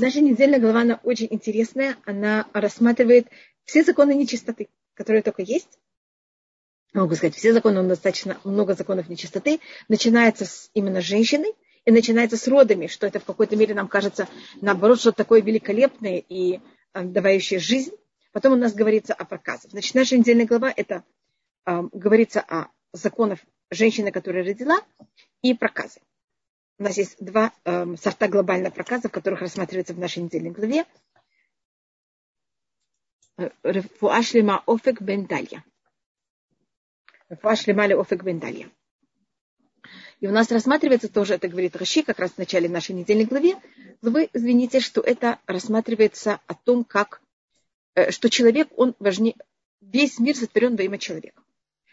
Наша недельная глава, она очень интересная. Она рассматривает все законы нечистоты, которые только есть. Могу сказать, все законы, достаточно много законов нечистоты. Начинается с именно женщины и начинается с родами, что это в какой-то мере нам кажется, наоборот, что такое великолепное и э, давающее жизнь. Потом у нас говорится о проказах. Значит, наша недельная глава это э, говорится о законах женщины, которая родила, и проказы. У нас есть два э, сорта глобальных проказов, которых рассматривается в нашей недельной главе. Рефуашлема офек бендалья. Рефуашлема офек бендалья. И у нас рассматривается тоже, это говорит Раши, как раз в начале нашей недельной главе, вы извините, что это рассматривается о том, как, э, что человек, он важнее, весь мир сотворен во имя человека.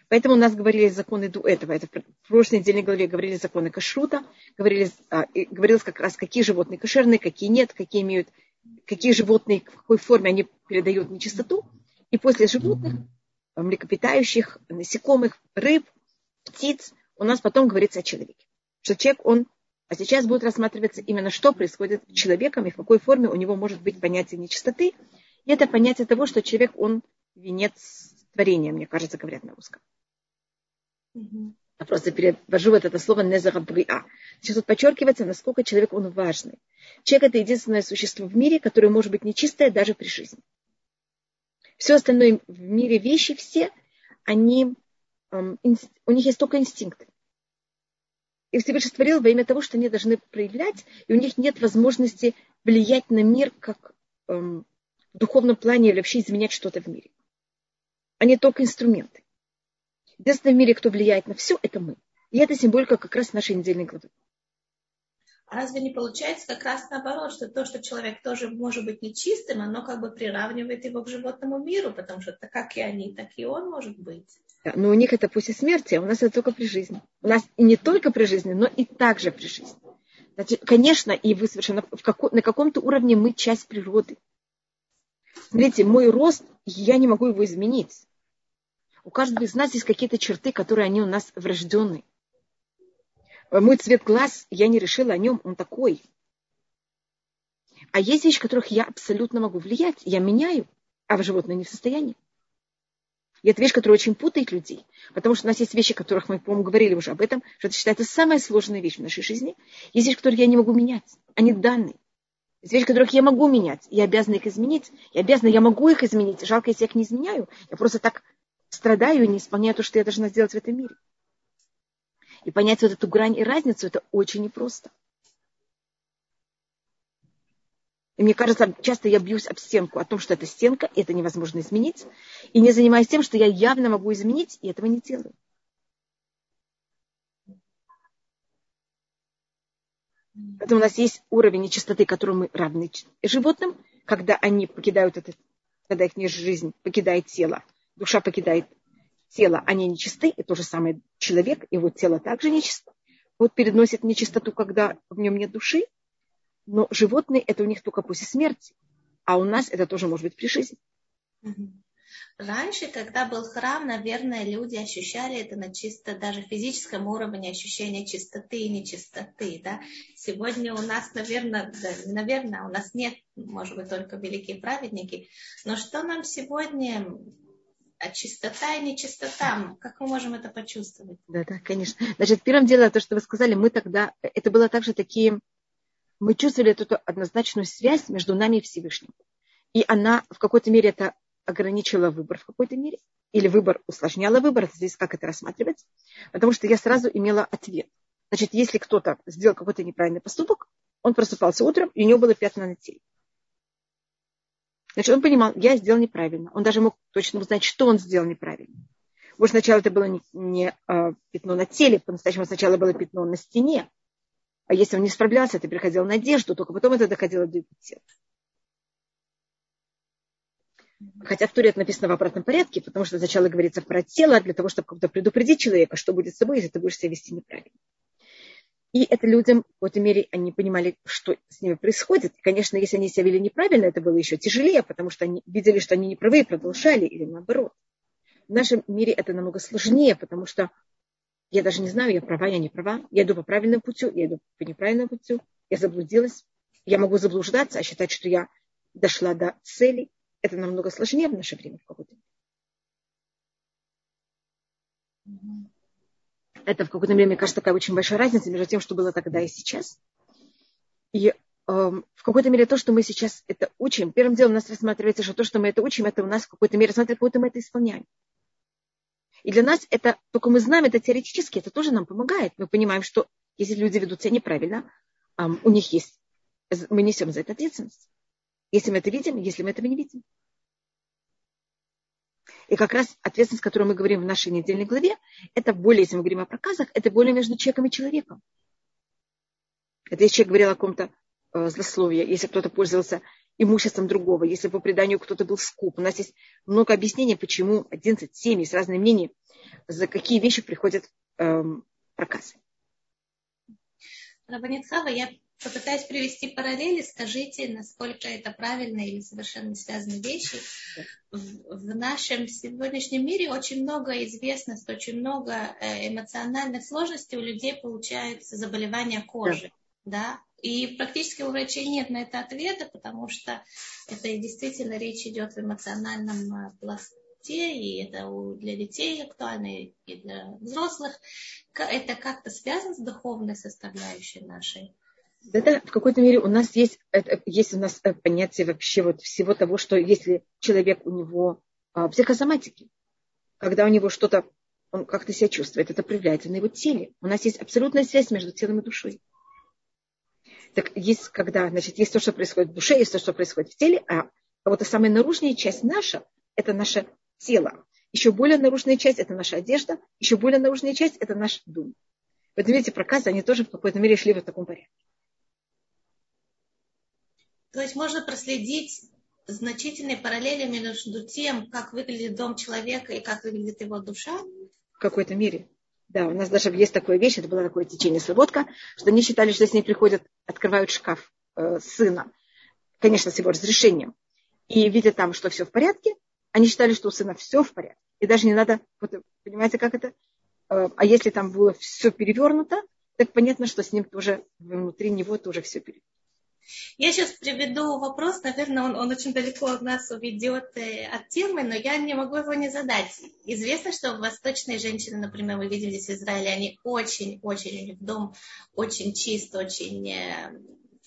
Поэтому у нас говорили законы до этого. Это в прошлой недельной главе говорили законы кашрута, говорили, а, говорилось как раз, какие животные кошерные, какие нет, какие имеют, какие животные, в какой форме они передают нечистоту. И после животных, млекопитающих, насекомых, рыб, птиц, у нас потом говорится о человеке. Что человек, он, а сейчас будет рассматриваться именно, что происходит с человеком и в какой форме у него может быть понятие нечистоты. И это понятие того, что человек, он венец творения, мне кажется, говорят на русском. Я просто перевожу вот это слово незарабриа. Сейчас тут подчеркивается, насколько человек он важный. Человек это единственное существо в мире, которое может быть нечистое даже при жизни. Все остальное в мире вещи все, они, эм, у них есть только инстинкты. И Всевышний створил во имя того, что они должны проявлять, и у них нет возможности влиять на мир как эм, в духовном плане или вообще изменять что-то в мире. Они только инструменты. Единственное в мире, кто влияет на все, это мы. И это символика как раз нашей недельной главы. А разве не получается как раз наоборот, что то, что человек тоже может быть нечистым, оно как бы приравнивает его к животному миру, потому что так как и они, так и он может быть. Да, но у них это после смерти, а у нас это только при жизни. У нас и не только при жизни, но и также при жизни. Значит, конечно, и вы совершенно в како, на каком-то уровне мы часть природы. Смотрите, мой рост, я не могу его изменить. У каждого из нас есть какие-то черты, которые они у нас врожденные. Мой цвет глаз, я не решила о нем, он такой. А есть вещи, которых я абсолютно могу влиять. Я меняю, а в животное не в состоянии. И это вещь, которая очень путает людей. Потому что у нас есть вещи, которых мы, по-моему, говорили уже об этом, что это считается самая сложная вещь в нашей жизни. Есть вещи, которые я не могу менять. Они данные. Есть вещи, которых я могу менять. Я обязана их изменить. Я обязана, я могу их изменить. Жалко, если я их не изменяю. Я просто так страдаю и не исполняю то, что я должна сделать в этом мире. И понять вот эту грань и разницу, это очень непросто. И мне кажется, часто я бьюсь об стенку, о том, что это стенка, это невозможно изменить. И не занимаюсь тем, что я явно могу изменить, и этого не делаю. Поэтому у нас есть уровень нечистоты, которому мы равны животным, когда они покидают это, когда их жизнь покидает тело, душа покидает тело, они нечисты, и то же самое человек, его тело также нечисто. Вот переносит нечистоту, когда в нем нет души, но животные это у них только после смерти, а у нас это тоже может быть при жизни. Раньше, когда был храм, наверное, люди ощущали это на чисто даже физическом уровне ощущения чистоты и нечистоты. Да? Сегодня у нас, наверное, да, наверное, у нас нет, может быть, только великие праведники. Но что нам сегодня а чистота и нечистота, как мы можем это почувствовать? Да, да, конечно. Значит, первым делом, то, что вы сказали, мы тогда, это было также такие, мы чувствовали эту однозначную связь между нами и Всевышним. И она в какой-то мере это ограничила выбор в какой-то мере, или выбор усложняла выбор, здесь как это рассматривать, потому что я сразу имела ответ. Значит, если кто-то сделал какой-то неправильный поступок, он просыпался утром, и у него было пятна на теле. Значит, он понимал, я сделал неправильно. Он даже мог точно узнать, что он сделал неправильно. Может, сначала это было не, не а, пятно на теле, по-настоящему сначала было пятно на стене. А если он не справлялся, это переходило на одежду, только потом это доходило до тела. Хотя в Туре это написано в обратном порядке, потому что сначала говорится про тело, для того, чтобы как-то предупредить человека, что будет с тобой, если ты будешь себя вести неправильно. И это людям, в какой-то мере, они понимали, что с ними происходит. И, конечно, если они себя вели неправильно, это было еще тяжелее, потому что они видели, что они неправы и продолжали, или наоборот. В нашем мире это намного сложнее, потому что я даже не знаю, я права, я не права. Я иду по правильному пути, я иду по неправильному пути, я заблудилась. Я могу заблуждаться, а считать, что я дошла до цели. Это намного сложнее в наше время в какой-то Это в какое-то время, мне кажется, такая очень большая разница между тем, что было тогда и сейчас. И э, в какой-то мере то, что мы сейчас это учим, первым делом у нас рассматривается, что то, что мы это учим, это у нас в какой-то мере рассматривается, какой-то мы это исполняем. И для нас это, только мы знаем это теоретически, это тоже нам помогает. Мы понимаем, что если люди ведут себя неправильно, у них есть, мы несем за это ответственность. Если мы это видим, если мы этого не видим. И как раз ответственность, о которой мы говорим в нашей недельной главе, это более, если мы говорим о проказах, это более между человеком и человеком. Это если человек говорил о каком-то э, злословии, если кто-то пользовался имуществом другого, если по преданию кто-то был скуп. У нас есть много объяснений, почему 11 семей с разными мнениями, за какие вещи приходят эм, проказы. Рабанитхава, я попытаюсь привести параллели, скажите, насколько это правильно или совершенно связанные вещи. В, в нашем сегодняшнем мире очень много известности, очень много э, эмоциональных сложностей у людей получается заболевания кожи. Да. да? И практически у врачей нет на это ответа, потому что это действительно речь идет в эмоциональном э, пласте, и это для детей актуально, и для взрослых. Это как-то связано с духовной составляющей нашей? Это в какой-то мере у нас есть, это, есть у нас э, понятие вообще вот всего того, что если человек у него а, психосоматики, когда у него что-то, он как-то себя чувствует, это проявляется на его теле. У нас есть абсолютная связь между телом и душой. Так есть, когда, значит, есть то, что происходит в душе, есть то, что происходит в теле, а, вот самая наружная часть наша, это наше тело. Еще более наружная часть – это наша одежда, еще более наружная часть – это наш дом. Поэтому, видите, проказы, они тоже в какой-то мере шли в таком порядке. То есть можно проследить значительные параллели между тем, как выглядит дом человека и как выглядит его душа? В какой-то мере. Да, у нас даже есть такая вещь, это было такое течение слободка, что они считали, что с ней приходят, открывают шкаф э, сына, конечно, с его разрешением, и видят там, что все в порядке, они считали, что у сына все в порядке. И даже не надо, вот, понимаете, как это? Э, а если там было все перевернуто, так понятно, что с ним тоже внутри него тоже все перевернуто. Я сейчас приведу вопрос, наверное, он, он очень далеко от нас уведет э, от темы, но я не могу его не задать. Известно, что восточные женщины, например, мы видим здесь в Израиле, они очень-очень, у них дом очень чист, очень э,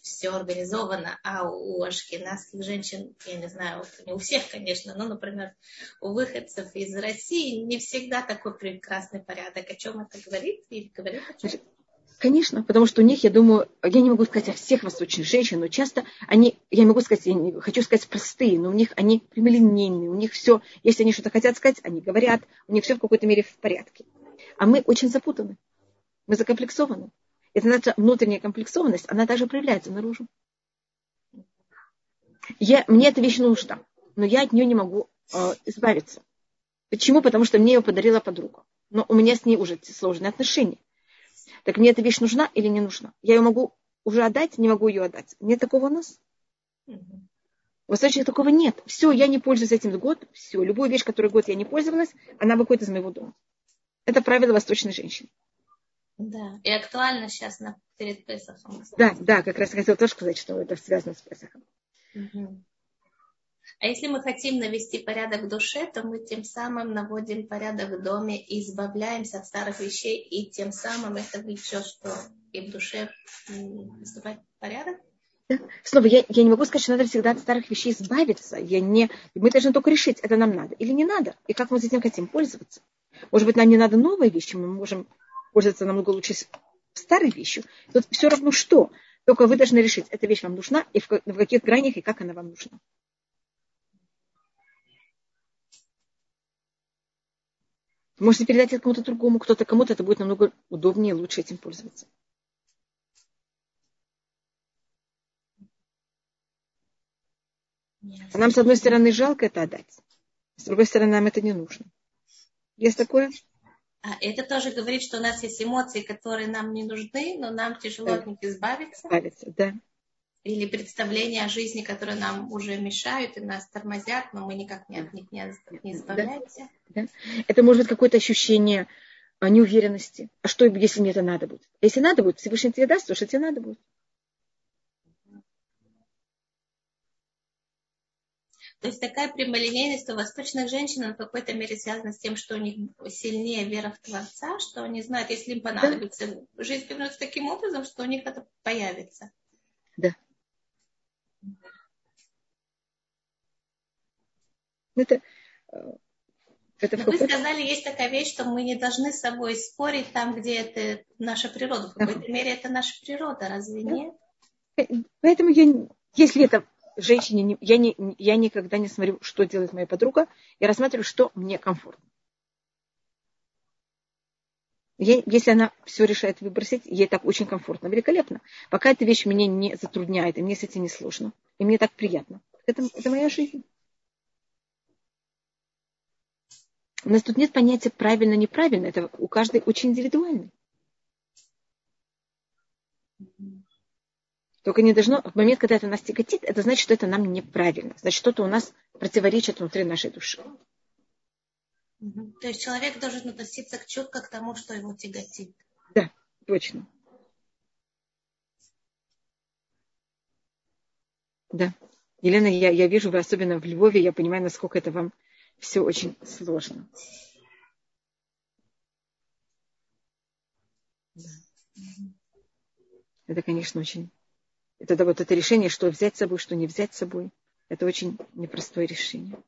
все организовано, а у ашкенадских женщин, я не знаю, не у всех, конечно, но, например, у выходцев из России не всегда такой прекрасный порядок. О чем это говорит? Или говорит о чем? Конечно, потому что у них, я думаю, я не могу сказать о всех восточных женщин, но часто они, я могу сказать, я не, хочу сказать простые, но у них они прямолинейные, у них все, если они что-то хотят сказать, они говорят, у них все в какой-то мере в порядке. А мы очень запутаны, мы закомплексованы. Это наша внутренняя комплексованность, она также проявляется наружу. Я, мне эта вещь нужна, но я от нее не могу э, избавиться. Почему? Потому что мне ее подарила подруга. Но у меня с ней уже сложные отношения. Так мне эта вещь нужна или не нужна? Я ее могу уже отдать, не могу ее отдать. Нет такого у нас? В Восточных такого нет. Все, я не пользуюсь этим год. Все, любую вещь, которую год я не пользовалась, она выходит из моего дома. Это правило восточной женщины. Да, и актуально сейчас на, перед Песохом. Да, да, как раз хотела тоже сказать, что это связано с Песохом. Угу. А если мы хотим навести порядок в душе, то мы тем самым наводим порядок в доме и избавляемся от старых вещей, и тем самым это влечет, что и в душе наступает порядок. Снова, я, я не могу сказать, что надо всегда от старых вещей избавиться. Я не, мы должны только решить, это нам надо или не надо, и как мы этим хотим пользоваться. Может быть, нам не надо новые вещи, мы можем пользоваться намного лучше старой вещью. Тут все равно что. Только вы должны решить, эта вещь вам нужна, и в, в каких гранях, и как она вам нужна. Можете передать это кому-то другому, кто-то кому-то, это будет намного удобнее, лучше этим пользоваться. А нам, с одной стороны, жалко это отдать, с другой стороны, нам это не нужно. Есть такое? А это тоже говорит, что у нас есть эмоции, которые нам не нужны, но нам тяжело да. от них избавиться. Избавиться, да или представления о жизни, которые нам уже мешают и нас тормозят, но мы никак не от них не, не избавляемся. Да, да. Это может быть какое-то ощущение а, неуверенности. А что, если мне это надо будет? Если надо будет, Всевышний тебе даст то, что тебе надо будет. То есть такая прямолинейность у восточных женщин в какой-то мере связана с тем, что у них сильнее вера в Творца, что они знают, если им понадобится, да. жизнь повернется таким образом, что у них это появится. Да. Это, э, это вы сказали, есть такая вещь, что мы не должны с собой спорить там, где это наша природа. В какой-то ага. мере это наша природа, разве да. нет? Э, поэтому я, если это женщине, я, не, я никогда не смотрю, что делает моя подруга, я рассматриваю, что мне комфортно. Я, если она все решает выбросить, ей так очень комфортно, великолепно. Пока эта вещь меня не затрудняет, и мне с этим не сложно, и мне так приятно. Это, это моя жизнь. У нас тут нет понятия правильно-неправильно. Это у каждой очень индивидуально. Только не должно, в момент, когда это нас тяготит, это значит, что это нам неправильно. Значит, что-то у нас противоречит внутри нашей души. То есть человек должен относиться к чутко к тому, что его тяготит. Да, точно. Да. Елена, я, я вижу, вы особенно в Львове, я понимаю, насколько это вам все очень сложно. Это, конечно, очень... Это вот это решение, что взять с собой, что не взять с собой. Это очень непростое решение.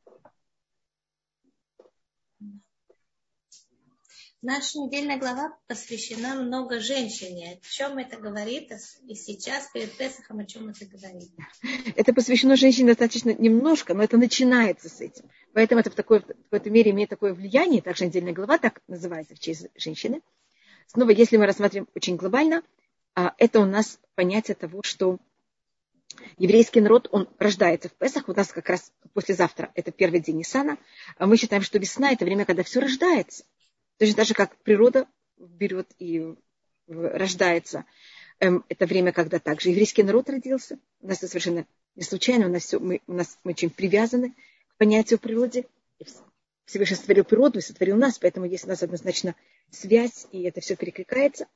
Наша недельная глава посвящена много женщине. О чем это говорит? И сейчас, перед Песохом, о чем это говорит? Это посвящено женщине достаточно немножко, но это начинается с этим. Поэтому это в, такой, в какой-то мере имеет такое влияние. Также недельная глава так называется в честь женщины. Снова, если мы рассматриваем очень глобально, а, это у нас понятие того, что еврейский народ, он рождается в Песах. У нас как раз послезавтра, это первый день Ниссана. А мы считаем, что весна – это время, когда все рождается. Точно так же, как природа берет и рождается. Эм, это время, когда также еврейский народ родился. У нас это совершенно не случайно. У нас, все, мы, у нас мы очень привязаны к понятию природы. Всевышний сотворил природу и сотворил нас, поэтому есть у нас однозначно связь, и это все перекликается.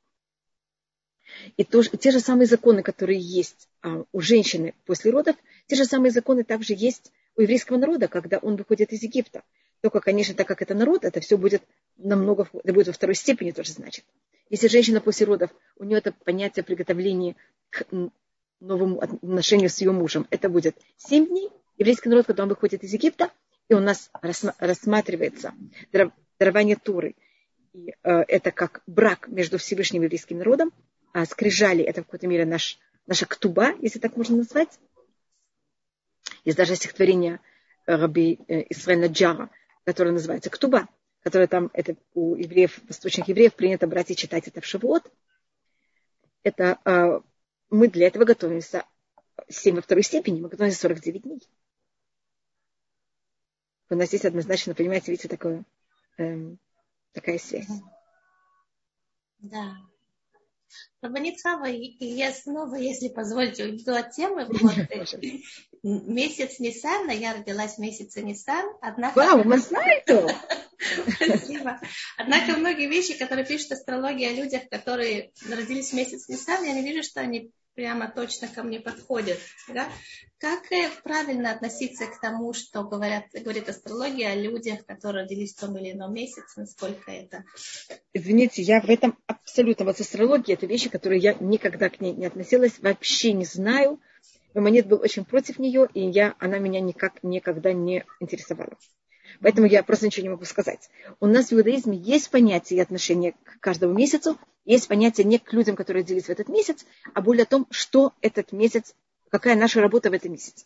И то, те же самые законы, которые есть а, у женщины после родов, те же самые законы также есть у еврейского народа, когда он выходит из Египта. Только, конечно, так как это народ, это все будет намного, это будет во второй степени тоже значит. Если женщина после родов, у нее это понятие приготовления к новому отношению с ее мужем, это будет 7 дней. Еврейский народ, когда он выходит из Египта, и у нас рассматривается дарование Туры, и, э, это как брак между Всевышним и еврейским народом, а скрижали это в какой-то мере наш, наша ктуба, если так можно назвать. Есть даже стихотворение Раби э, Исраэля Джара, которое называется Ктуба которое там, это у евреев, восточных евреев принято брать и читать это в Шивот. Это э, мы для этого готовимся 7 во второй степени, мы готовимся 49 дней. У нас здесь однозначно, понимаете, видите, такое, эм, такая связь. Да. Рабанитхава, я снова, если позволите, уйду от темы. Вот, месяц Ниссана, я родилась в месяце Ниссан. Однако... Вау, мы знаете! Спасибо. Однако многие вещи, которые пишут астрология о людях, которые родились в месяц Ниссан, я не вижу, что они прямо точно ко мне подходят. Да? Как э, правильно относиться к тому, что говорят, говорит астрология о людях, которые родились в том или ином месяце, насколько это? Извините, я в этом абсолютно, вот астрология это вещи, которые я никогда к ней не относилась, вообще не знаю. Мамонет был очень против нее, и я, она меня никак никогда не интересовала. Поэтому я просто ничего не могу сказать. У нас в иудаизме есть понятие и отношение к каждому месяцу, есть понятие не к людям, которые родились в этот месяц, а более о том, что этот месяц, какая наша работа в этом месяце.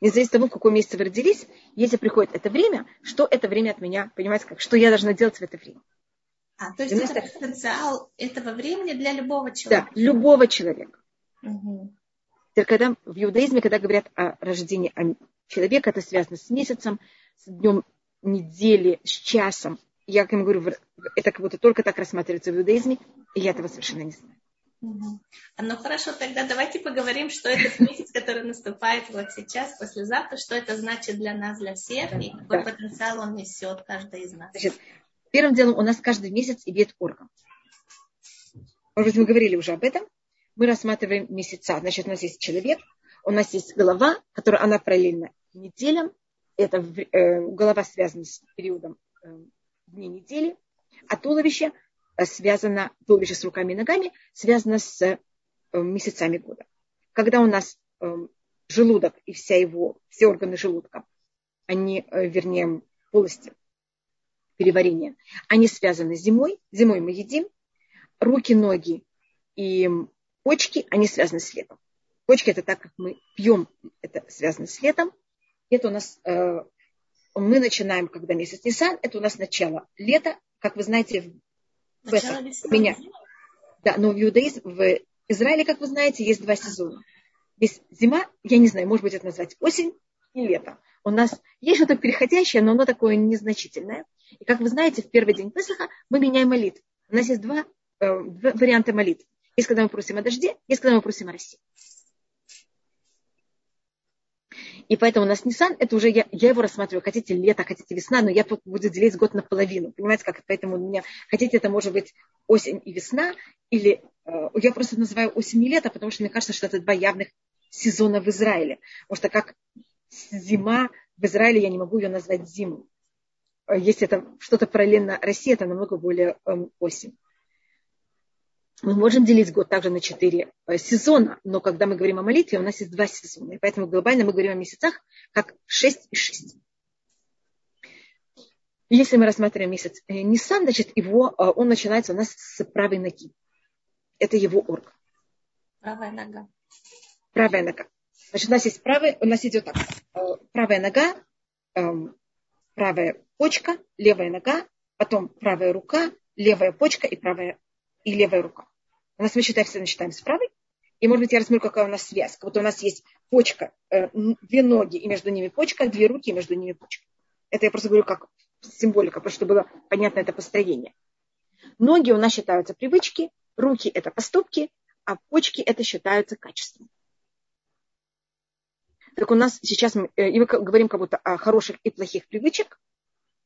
Независимо от того, в каком месяце вы родились, если приходит это время, что это время от меня, понимаете, как, что я должна делать в это время. А, то есть это потенциал этого времени для любого человека? Да, любого человека. Угу. Когда в иудаизме, когда говорят о рождении человека, это связано с месяцем, с днем недели, с часом. Я, как говорю, это как будто только так рассматривается в иудаизме, и я этого совершенно не знаю. Угу. Ну хорошо, тогда давайте поговорим, что это месяц, который наступает вот сейчас, послезавтра, что это значит для нас, для всех, и какой да. потенциал он несет каждый из нас. Значит, первым делом у нас каждый месяц имеет орган. Может быть, мы говорили уже об этом. Мы рассматриваем месяца. Значит, у нас есть человек, У нас есть голова, которая она параллельна неделям. Это э, голова связана с периодом э, дней недели, а туловище э, связано, туловище с руками и ногами связано с э, месяцами года. Когда у нас э, желудок и вся его, все органы желудка, они, э, вернее, полости переварения, они связаны с зимой. Зимой мы едим. Руки, ноги и почки, они связаны с летом. Почки это так, как мы пьем, это связано с летом. Это у нас, э, мы начинаем, когда месяц Нисан, это у нас начало лета. Как вы знаете, в начало меня, да, но в иудаизме, в Израиле, как вы знаете, есть два сезона. Есть зима, я не знаю, может быть, это назвать осень и лето. У нас есть что-то переходящее, но оно такое незначительное. И как вы знаете, в первый день Песаха мы меняем молитву. У нас есть два, э, два варианта молитв. Есть, когда мы просим о дожде, есть, когда мы просим о росе. И поэтому у нас Nissan, это уже я, я его рассматриваю, хотите лето, хотите весна, но я буду делить год наполовину. Понимаете, как? Поэтому у меня, хотите, это может быть осень и весна, или э, я просто называю осень и лето, потому что мне кажется, что это два явных сезона в Израиле. Потому что как зима в Израиле, я не могу ее назвать зимой. Э, если это что-то параллельно России, это намного более э, осень мы можем делить год также на четыре э, сезона, но когда мы говорим о молитве, у нас есть два сезона. И поэтому глобально мы говорим о месяцах как шесть и шесть. Если мы рассматриваем месяц э, Нисан, значит, его, э, он начинается у нас с правой ноги. Это его орган. Правая нога. Правая нога. Значит, у нас есть правая, у нас идет так. Правая нога, эм, правая почка, левая нога, потом правая рука, левая почка и правая и левая рука. У нас мы считаем, все начинаем с правой. И, может быть, я рассмотрю, какая у нас связь. Вот у нас есть почка, э, две ноги, и между ними почка, две руки, и между ними почка. Это я просто говорю как символика, просто чтобы было понятно это построение. Ноги у нас считаются привычки, руки – это поступки, а почки – это считаются качеством. Так у нас сейчас, мы, э, и мы говорим как будто о хороших и плохих привычек.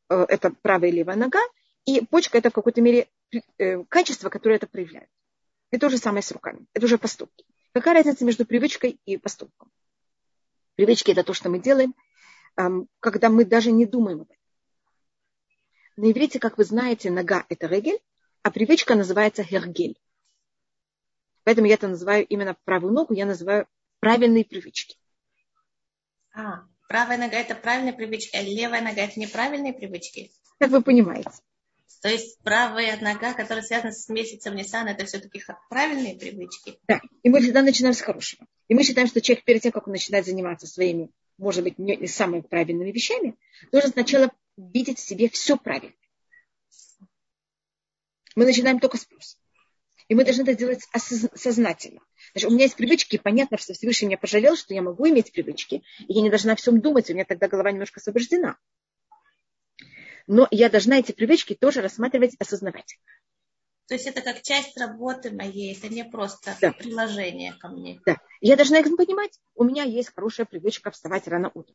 Э, это правая и левая нога. И почка – это в какой-то мере э, качество, которое это проявляет. И то же самое с руками. Это уже поступки. Какая разница между привычкой и поступком? Привычки – это то, что мы делаем, когда мы даже не думаем об этом. На иврите, как вы знаете, нога – это регель, а привычка называется хергель. Поэтому я это называю именно правую ногу, я называю правильные привычки. А, правая нога – это правильные привычки, а левая нога – это неправильные привычки? Как вы понимаете. То есть правая нога, которая связана с месяцем Ниссана, это все-таки правильные привычки? Да, и мы всегда начинаем с хорошего. И мы считаем, что человек перед тем, как он начинает заниматься своими, может быть, не самыми правильными вещами, должен сначала видеть в себе все правильно. Мы начинаем только с плюса. И мы должны это делать сознательно. Значит, у меня есть привычки, и понятно, что Всевышний меня пожалел, что я могу иметь привычки, и я не должна о всем думать, у меня тогда голова немножко освобождена но я должна эти привычки тоже рассматривать, осознавать. То есть это как часть работы моей, это не просто да. приложение ко мне. Да. Я должна их понимать. У меня есть хорошая привычка вставать рано утром.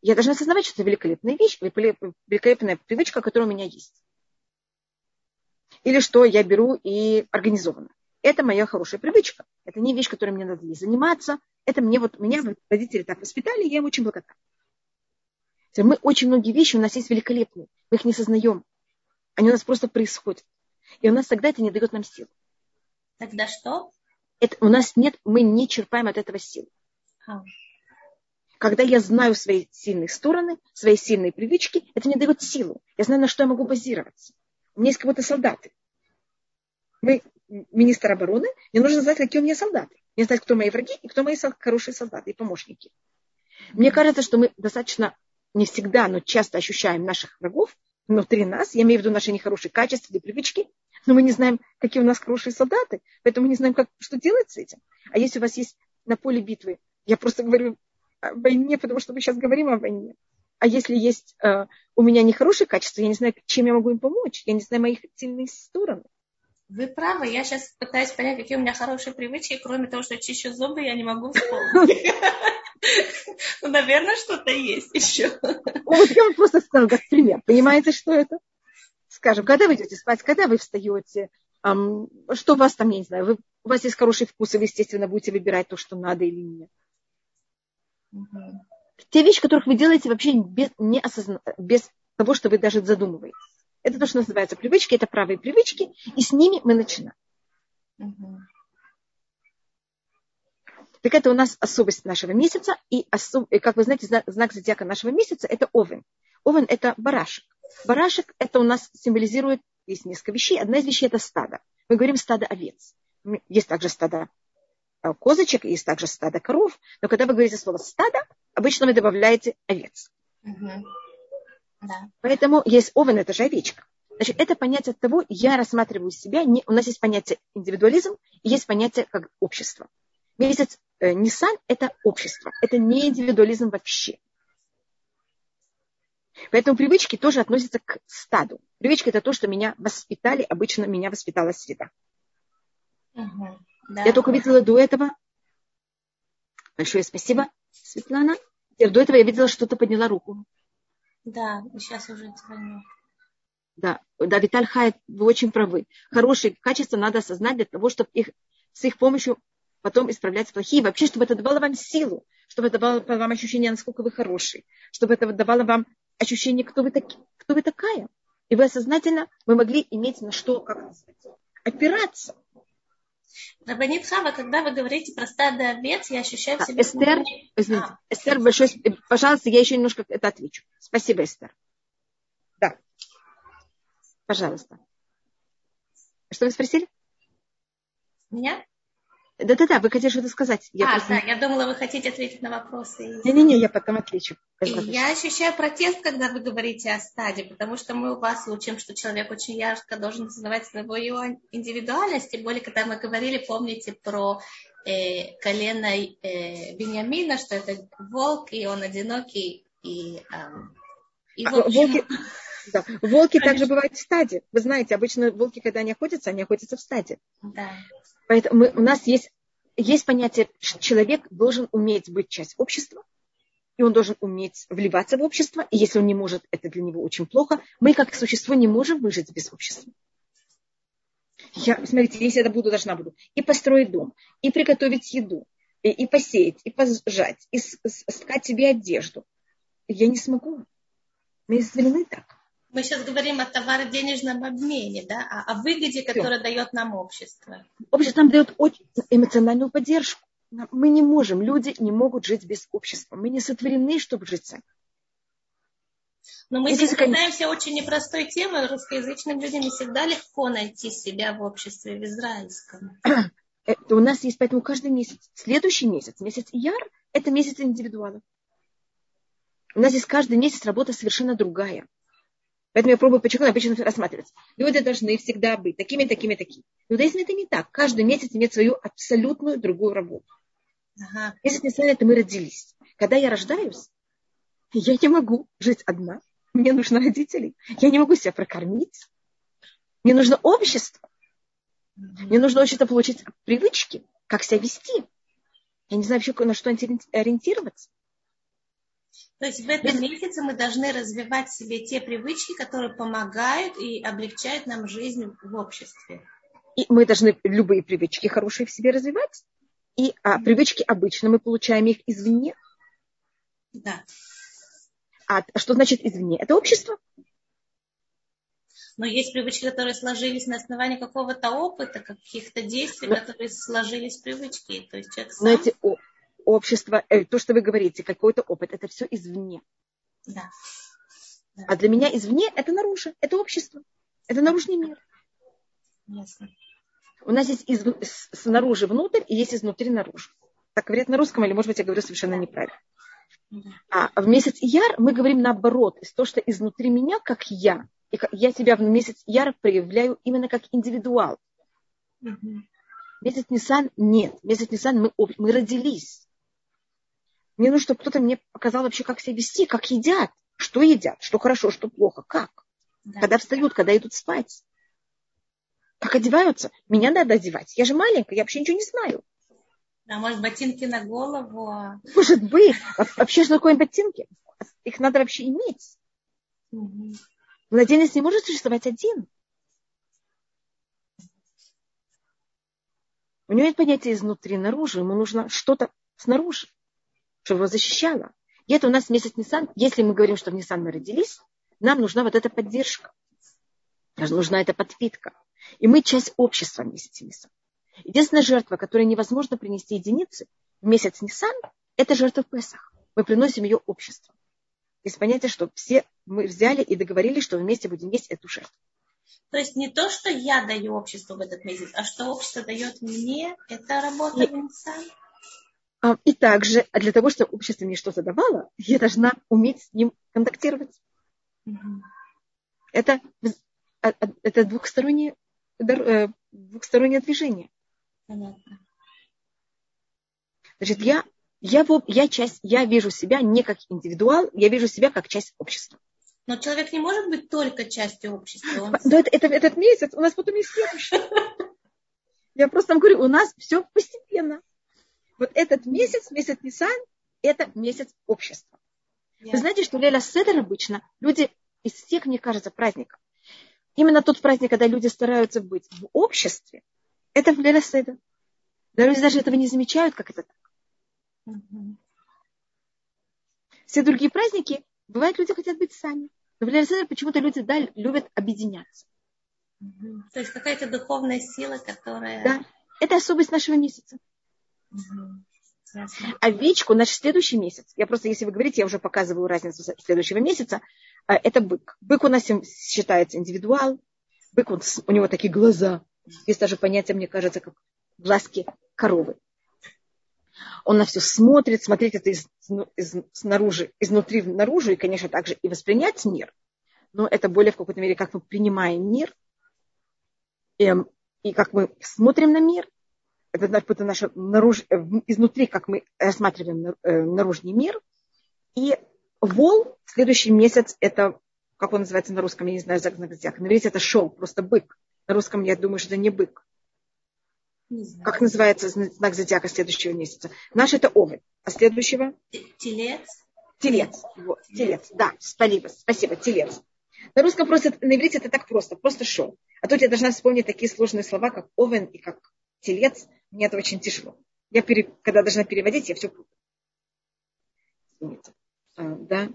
Я должна осознавать, что это великолепная вещь, великолепная привычка, которая у меня есть. Или что я беру и организована. Это моя хорошая привычка. Это не вещь, которой мне надо заниматься. Это мне вот, меня родители так воспитали, я им очень благодарна. Мы очень многие вещи у нас есть великолепные. Мы их не сознаем. Они у нас просто происходят. И у нас тогда это не дает нам сил. Тогда что? Это, у нас нет, мы не черпаем от этого сил. А. Когда я знаю свои сильные стороны, свои сильные привычки, это мне дает силу. Я знаю, на что я могу базироваться. У меня есть кого-то солдаты. Мы, министр обороны, мне нужно знать, какие у меня солдаты. Мне знать, кто мои враги и кто мои хорошие солдаты и помощники. Мне кажется, что мы достаточно не всегда, но часто ощущаем наших врагов внутри нас, я имею в виду наши нехорошие качества или привычки, но мы не знаем, какие у нас хорошие солдаты, поэтому мы не знаем, как, что делать с этим. А если у вас есть на поле битвы, я просто говорю о войне, потому что мы сейчас говорим о войне. А если есть э, у меня нехорошие качества, я не знаю, чем я могу им помочь, я не знаю моих сильных стороны. Вы правы, я сейчас пытаюсь понять, какие у меня хорошие привычки, кроме того, что чищу зубы, я не могу вспомнить. Ну, наверное, что-то есть еще. Вот я вам просто сказала как пример. Понимаете, что это? Скажем, когда вы идете спать, когда вы встаете, что у вас там, я не знаю, вы, у вас есть хороший вкус, и вы, естественно, будете выбирать то, что надо или нет. Угу. Те вещи, которых вы делаете вообще без, не осозна... без того, что вы даже задумываетесь. Это то, что называется привычки, это правые привычки, и с ними мы начинаем. Угу. Так это у нас особость нашего месяца, и, особ... и как вы знаете, знак зодиака нашего месяца – это овен. Овен – это барашек. Барашек – это у нас символизирует, есть несколько вещей. Одна из вещей – это стадо. Мы говорим стадо овец. Есть также стадо э, козочек, есть также стадо коров. Но когда вы говорите слово стадо, обычно вы добавляете овец. Угу. Да. Поэтому есть овен, это же овечка. Значит, это понятие того, я рассматриваю себя, не, у нас есть понятие индивидуализм, и есть понятие как общество. Месяц э, Нисан – это общество, это не индивидуализм вообще. Поэтому привычки тоже относятся к стаду. Привычка – это то, что меня воспитали, обычно меня воспитала среда. Угу, да. Я только видела до этого. Большое спасибо, Светлана. Теперь до этого я видела, что ты подняла руку. Да, сейчас уже звоню. Да, да, Виталь Хайт, вы очень правы. Хорошие качества надо осознать для того, чтобы их, с их помощью потом исправлять плохие. Вообще, чтобы это давало вам силу, чтобы это давало вам ощущение, насколько вы хороший, чтобы это давало вам ощущение, кто вы, таки, кто вы такая. И вы осознательно, вы могли иметь на что, как опираться. Рабанит Хава, когда вы говорите про стадо овец, я ощущаю. А, Эстер, извините, а. Эстер, большой, пожалуйста, я еще немножко это отвечу. Спасибо, Эстер. Да. Пожалуйста. Что вы спросили? Меня? Да-да-да, вы хотите что-то сказать. Я а, просто... да, я думала, вы хотите ответить на вопросы. Не-не-не, я потом отвечу. Я ощущаю протест, когда вы говорите о стадии, потому что мы у вас учим, что человек очень ярко должен создавать свою индивидуальность, тем более, когда мы говорили, помните, про э, колено э, Бениамина, что это волк, и он одинокий, и, э, и в общем... Волки... Да. Волки Конечно. также бывают в стаде. Вы знаете, обычно волки, когда они охотятся, они охотятся в стаде. Да. Поэтому мы, у нас есть, есть понятие, человек должен уметь быть часть общества, и он должен уметь вливаться в общество, и если он не может, это для него очень плохо. Мы, как существо, не можем выжить без общества. Я, смотрите, если я буду, должна буду и построить дом, и приготовить еду, и, и посеять, и пожать, и скать себе одежду. Я не смогу. Мы извинены так. Мы сейчас говорим о товаро-денежном обмене, да, о, о выгоде, которую дает нам общество. Общество нам дает очень эмоциональную поддержку. Мы не можем, люди не могут жить без общества. Мы не сотворены, чтобы жить сами. Но мы здесь касаемся очень непростой темы. Русскоязычным людям не всегда легко найти себя в обществе в израильском. Это у нас есть поэтому каждый месяц. Следующий месяц, месяц Яр, это месяц индивидуалов. У нас здесь каждый месяц работа совершенно другая. Поэтому я пробую почему обычно рассматривать. Люди должны всегда быть такими, такими, такими. В иудаизме это не так. Каждый месяц имеет свою абсолютную другую работу. Ага. Месяц Нисан это мы родились. Когда я рождаюсь, я не могу жить одна. Мне нужно родителей. Я не могу себя прокормить. Мне нужно общество. Мне нужно общество получить привычки, как себя вести. Я не знаю вообще, на что ориентироваться. То есть в этом месяце мы должны развивать в себе те привычки, которые помогают и облегчают нам жизнь в обществе. И мы должны любые привычки хорошие в себе развивать. И а, привычки обычно мы получаем их извне. Да. А что значит извне? Это общество. Но есть привычки, которые сложились на основании какого-то опыта, каких-то действий, Но... которые сложились привычки. То есть человек сам... Знаете, общество, э, то, что вы говорите, какой-то опыт, это все извне. Да. да. А для меня извне это наружу, это общество, это наружный мир. Ясно. У нас есть из, снаружи внутрь и есть изнутри наружу. Так говорят на русском, или, может быть, я говорю совершенно неправильно. А в месяц Яр мы говорим наоборот, из то, что изнутри меня, как я, и я себя в месяц Яр проявляю именно как индивидуал. Угу. Месяц Нисан нет. Месяц Нисан мы, мы родились. Мне нужно, чтобы кто-то мне показал вообще, как себя вести, как едят, что едят, что хорошо, что плохо, как. Да. Когда встают, когда идут спать. Как одеваются? Меня надо одевать. Я же маленькая, я вообще ничего не знаю. А может, ботинки на голову? Может быть. Вообще, что такое ботинки? Их надо вообще иметь. Угу. Младенец не может существовать один. У него нет понятия изнутри наружу, ему нужно что-то снаружи. Чтобы его защищало. И это у нас месяц Нисан. Если мы говорим, что в Нисан мы родились, нам нужна вот эта поддержка. Нужна эта подпитка. И мы часть общества в месяце Нисан. Единственная жертва, которую невозможно принести единицы в месяц Нисан, это жертва в Песах. Мы приносим ее обществу. Есть понятие, что все мы взяли и договорились, что вместе будем есть эту жертву. То есть не то, что я даю обществу в этот месяц, а что общество дает мне, это работа и, Нисан. А, и также а для того, чтобы общество мне что-то давало, я должна уметь с ним контактировать. Угу. Это, а, это двухстороннее, э, двухстороннее движение. Понятно. Значит, я, я, я, часть, я вижу себя не как индивидуал, я вижу себя как часть общества. Но человек не может быть только частью общества. Он... Но это, это, этот месяц, у нас потом есть следующий. Я просто вам говорю, у нас все постепенно. Вот этот месяц, месяц Нисан, это месяц общества. Вы знаете, что Леля Седер обычно, люди из всех, мне кажется, праздников, именно тот праздник, когда люди стараются быть в обществе, это в Леля Седер. Люди даже этого не замечают, как это так. Все другие праздники, бывает, люди хотят быть сами. Но в Леля Седер почему-то люди да, любят объединяться. То есть какая-то духовная сила, которая... Да, это особость нашего месяца. Овечку наш следующий месяц, я просто, если вы говорите, я уже показываю разницу следующего месяца, а, это бык. Бык у нас считается индивидуал, бык, он, у него такие глаза. Есть даже понятие, мне кажется, как глазки коровы. Он на все смотрит, смотреть это из, из, снаружи, изнутри наружу, и, конечно, также и воспринять мир. Но это более в какой-то мере, как мы принимаем мир, эм, и как мы смотрим на мир, это, это наше наруж, э, изнутри, как мы рассматриваем э, наружный мир. И вол в следующий месяц, это, как он называется на русском, я не знаю, зодиака. На это шел, просто бык. На русском я думаю, что это не бык. Не как называется знак зодиака следующего месяца? Наш это овен. А следующего? Телец. Телец. Вот, телец. Да, спасибо, спасибо, телец. На русском просто, на иврите это так просто, просто шел. А тут я должна вспомнить такие сложные слова, как овен и как телец. Мне это очень тяжело. Я, пере, когда должна переводить, я все Извините. А, да.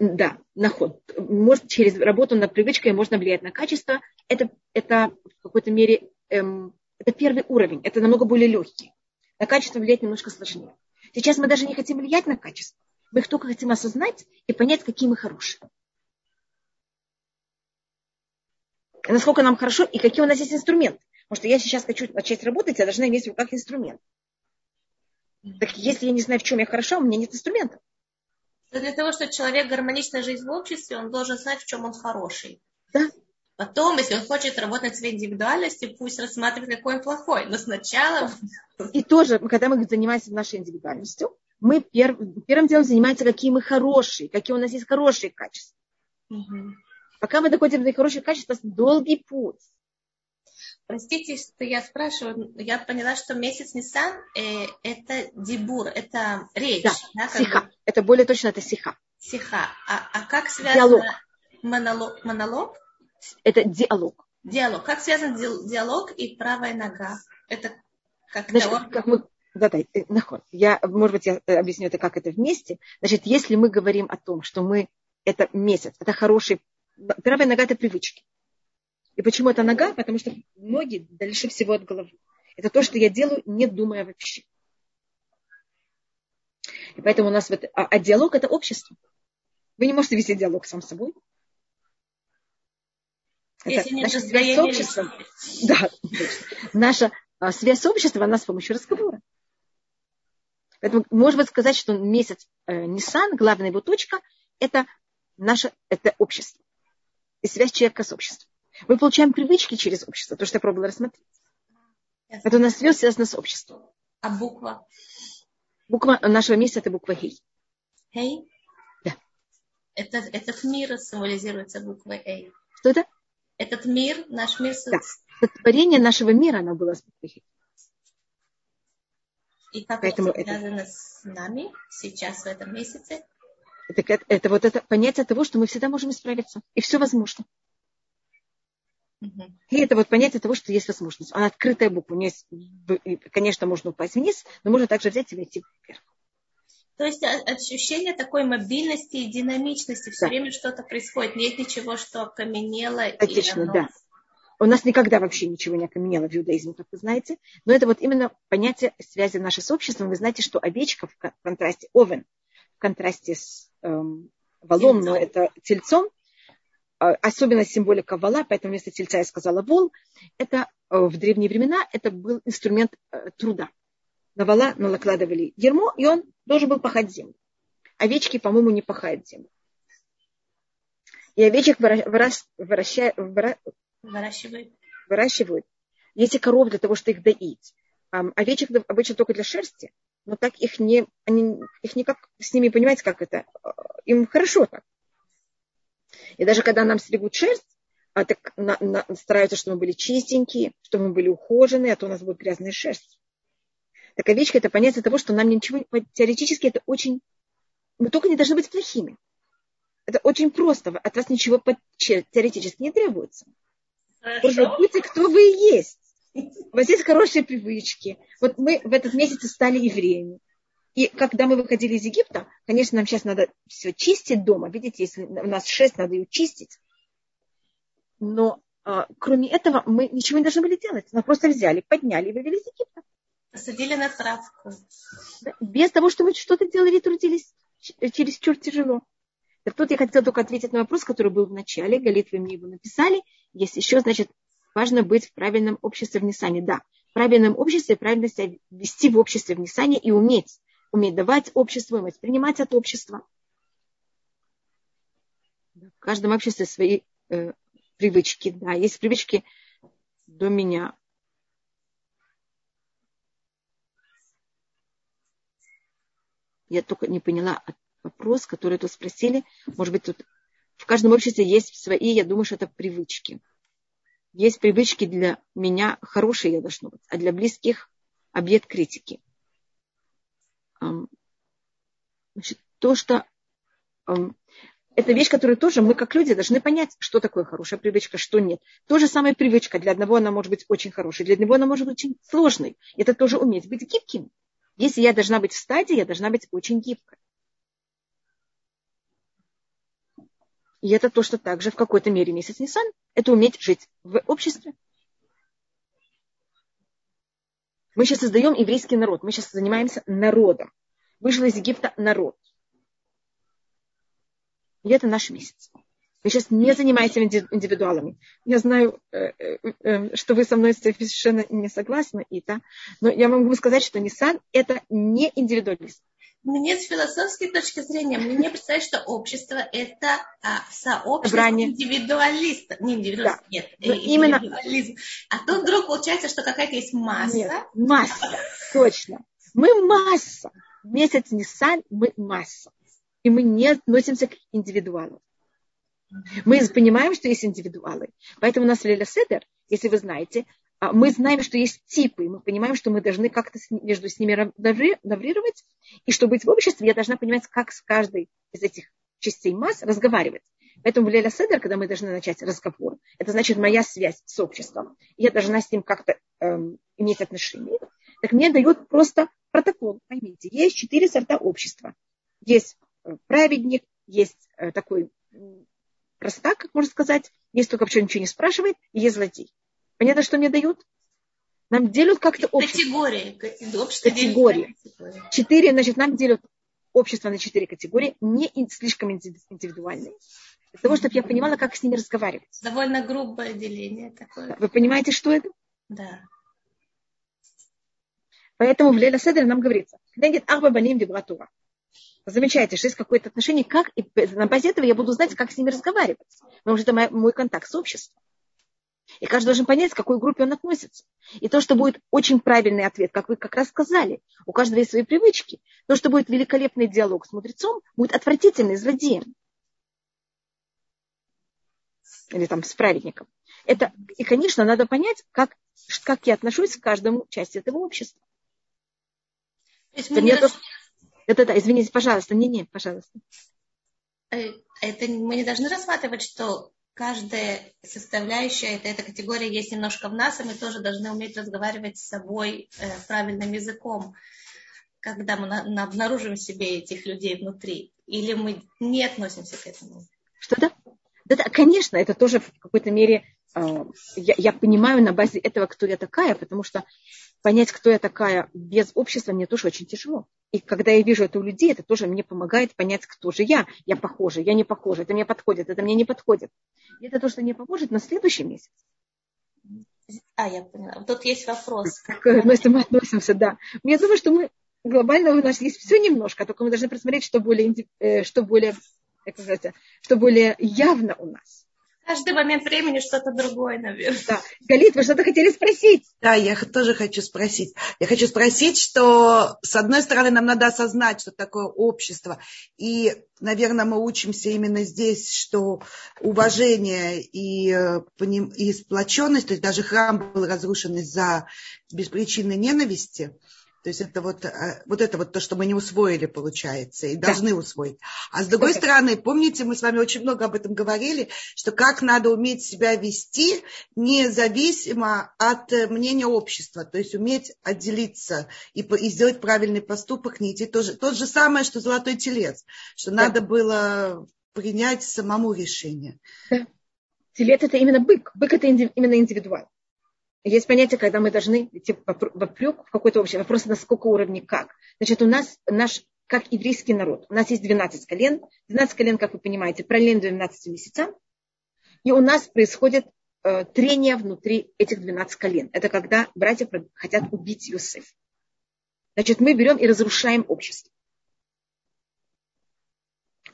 Да, наход. Может, через работу над привычкой можно влиять на качество. Это, это в какой-то мере эм, это первый уровень. Это намного более легкий. На качество влиять немножко сложнее. Сейчас мы даже не хотим влиять на качество. Мы их только хотим осознать и понять, какие мы хорошие. Насколько нам хорошо и какие у нас есть инструменты. Потому что я сейчас хочу начать работать, я должна иметь в руках инструмент. Так если я не знаю, в чем я хороша, у меня нет инструментов. Для того, чтобы человек гармонично жить в обществе, он должен знать, в чем он хороший. Да. Потом, если он хочет работать в своей индивидуальности, пусть рассматривает, какой он плохой. Но сначала... И тоже, когда мы занимаемся нашей индивидуальностью, мы перв... первым делом занимаемся, какие мы хорошие, какие у нас есть хорошие качества. Угу. Пока мы доходим до хороших качеств, у нас долгий путь. Простите, что я спрашиваю, я поняла, что месяц Нисан э, это дебур, это речь. Да, да сиха. Бы? Это более точно, это сиха. Сиха. А, а как связано диалог. Монолог, монолог? Это диалог. Диалог. Как связан диалог и правая нога? Это как Значит, теор... как мы да, да, э, наход. Я, может быть, я э, объясню это, как это вместе. Значит, если мы говорим о том, что мы это месяц, это хороший правая нога – это привычки. И почему это нога? Потому что ноги дальше всего от головы. Это то, что я делаю, не думая вообще. И поэтому у нас вот, а, а диалог – это общество. Вы не можете вести диалог сам с собой. Это наша связь с обществом. Да, наша а, связь с обществом, она с помощью разговора. Поэтому можно сказать, что месяц э, Nissan, главная его точка, это наше это общество и связь человека с обществом. Мы получаем привычки через общество, то, что я пробовала рассмотреть. Это у нас связь связано с обществом. А буква? Буква нашего месяца это буква Хей. Хей? Да. Это, этот мир символизируется буквой Эй. Что это? Этот мир, наш мир... Да. Сотворение нашего мира, оно было с буквой Хей. И как Поэтому это связано это... с нами сейчас в этом месяце? Это, это, это вот это понятие того, что мы всегда можем исправиться. И все возможно. И это вот понятие того, что есть возможность. Она открытая буква. У нее есть, конечно, можно упасть вниз, но можно также взять и войти вверх. То есть ощущение такой мобильности и динамичности. Все да. время что-то происходит. Нет ничего, что окаменело. Отлично, оно... да. У нас никогда вообще ничего не окаменело в иудаизме, как вы знаете. Но это вот именно понятие связи нашей с обществом. Вы знаете, что овечка в контрасте, овен, в контрасте с эм, волом, но это тельцом, э, особенно символика вола, поэтому вместо тельца я сказала вол, это э, в древние времена это был инструмент э, труда. На вола накладывали ермо, и он должен был пахать землю. Овечки, по-моему, не пахают землю. И овечек выращивают, выращивают. выращивают. Есть и коров для того, чтобы их доить. Овечек обычно только для шерсти, но так их не, они, их никак с ними, понимаете, как это, им хорошо так. И даже когда нам стригут шерсть, а так на, на, стараются, чтобы мы были чистенькие, чтобы мы были ухоженные, а то у нас будет грязная шерсть. Так овечка это понятие того, что нам ничего, теоретически это очень, мы только не должны быть плохими. Это очень просто. От вас ничего теоретически не требуется. Просто будьте, кто вы и есть. У вас есть хорошие привычки. Вот мы в этот месяц стали евреями. И когда мы выходили из Египта, конечно, нам сейчас надо все чистить дома. Видите, если у нас шесть, надо ее чистить. Но а, кроме этого мы ничего не должны были делать. Нас просто взяли, подняли и вывели из Египта. Посадили на травку. Без того, что мы что-то делали, трудились чересчур тяжело. Так тут я хотела только ответить на вопрос, который был в начале. Галит, вы мне его написали. Есть еще, значит, важно быть в правильном обществе в Нисане. Да, в правильном обществе правильно себя вести в обществе в Нисане и уметь. Уметь давать обществу, уметь принимать от общества. В каждом обществе свои э, привычки. Да, есть привычки до меня. Я только не поняла вопрос, который тут спросили. Может быть, тут в каждом обществе есть свои, я думаю, что это привычки. Есть привычки для меня хорошие, я должна быть, а для близких объект критики. Значит, то, что это вещь, которую тоже мы, как люди, должны понять, что такое хорошая привычка, что нет. То же самое привычка. Для одного она может быть очень хорошей, для одного она может быть очень сложной. Это тоже уметь быть гибким. Если я должна быть в стадии, я должна быть очень гибкой. И это то, что также в какой-то мере месяц Нисан, это уметь жить в обществе. Мы сейчас создаем еврейский народ, мы сейчас занимаемся народом. Вышел из Египта народ. И это наш месяц. Вы сейчас не занимаетесь индивидуалами. Я знаю, э, э, э, что вы со мной совершенно не согласны, Ита, но я могу сказать, что Nissan – это не индивидуализм. Мне с философской точки зрения, мне не представляется, что общество – это а, сообщество Собрание. индивидуалистов. Не индивидуалистов, да. нет, но именно... А тут вдруг получается, что какая-то есть масса. Нет, масса, точно. Мы масса. Месяц Nissan мы масса. И мы не относимся к индивидуалам. Мы понимаем, что есть индивидуалы. Поэтому у нас Леля Седер, если вы знаете, мы знаем, что есть типы, мы понимаем, что мы должны как-то между с ними наврировать, и чтобы быть в обществе, я должна понимать, как с каждой из этих частей масс разговаривать. Поэтому в Леля Седер, когда мы должны начать разговор, это значит моя связь с обществом, я должна с ним как-то эм, иметь отношения, так мне дают просто протокол. Поймите, есть четыре сорта общества. Есть э, праведник, есть э, такой простак, как можно сказать, есть только вообще ничего не спрашивает, и есть злодей. Понятно, что мне дают? Нам делят как-то общество. Категории. Общество категории. Четыре, значит, нам делят общество на четыре категории, не слишком индивидуальные. Для того, чтобы я понимала, как с ними разговаривать. Довольно грубое деление такое. Вы понимаете, что это? Да. Поэтому в Леля Седер нам говорится, Арба Баним Дебратура замечаете, что есть какое-то отношение, как, и на базе этого я буду знать, как с ними разговаривать. Потому что это мой, мой контакт с обществом. И каждый должен понять, к какой группе он относится. И то, что будет очень правильный ответ, как вы как раз сказали, у каждого есть свои привычки. То, что будет великолепный диалог с мудрецом, будет отвратительный злодеем. Или там с праведником. Это, и, конечно, надо понять, как, как я отношусь к каждому части этого общества. То есть мы не, раз... Да-да-да, извините, пожалуйста. Не-не, пожалуйста. Э, это мы не должны рассматривать, что каждая составляющая этой, этой категории есть немножко в нас, и мы тоже должны уметь разговаривать с собой э, правильным языком, когда мы на, на, обнаружим себе этих людей внутри. Или мы не относимся к этому. Что-то? Да, да, конечно, это тоже в какой-то мере э, я, я понимаю на базе этого, кто я такая, потому что понять, кто я такая без общества, мне тоже очень тяжело. И когда я вижу это у людей, это тоже мне помогает понять, кто же я. Я похожа, я не похожа, это мне подходит, это мне не подходит. И это то, что мне поможет на следующий месяц. А, я поняла. Тут есть вопрос. Как мы относимся, да. Я думаю, что мы глобально у нас есть все немножко, только мы должны посмотреть, что более, э, что более, как сказать, что более явно у нас. Каждый момент времени что-то другое, наверное. Да. Галит, вы что-то хотели спросить? Да, я тоже хочу спросить. Я хочу спросить, что, с одной стороны, нам надо осознать, что такое общество. И, наверное, мы учимся именно здесь, что уважение и, э, и сплоченность, то есть даже храм был разрушен из-за беспричинной ненависти – то есть это вот, э, вот это вот то, что мы не усвоили, получается, и должны да. усвоить. А с другой стороны, помните, мы с вами очень много об этом говорили, что как надо уметь себя вести независимо от э, мнения общества, то есть уметь отделиться и, и сделать правильный поступок, не идти тоже. То же самое, что золотой телец, что да. надо было принять самому решение. Да. Телец это именно бык. Бык это именно индивидуал. Есть понятие, когда мы должны идти вопрек в какой-то общий вопрос, на сколько уровней как. Значит, у нас наш, как еврейский народ, у нас есть 12 колен. 12 колен, как вы понимаете, параллельно 12 месяцам. И у нас происходит э, трение внутри этих 12 колен. Это когда братья хотят убить Юсеф. Значит, мы берем и разрушаем общество.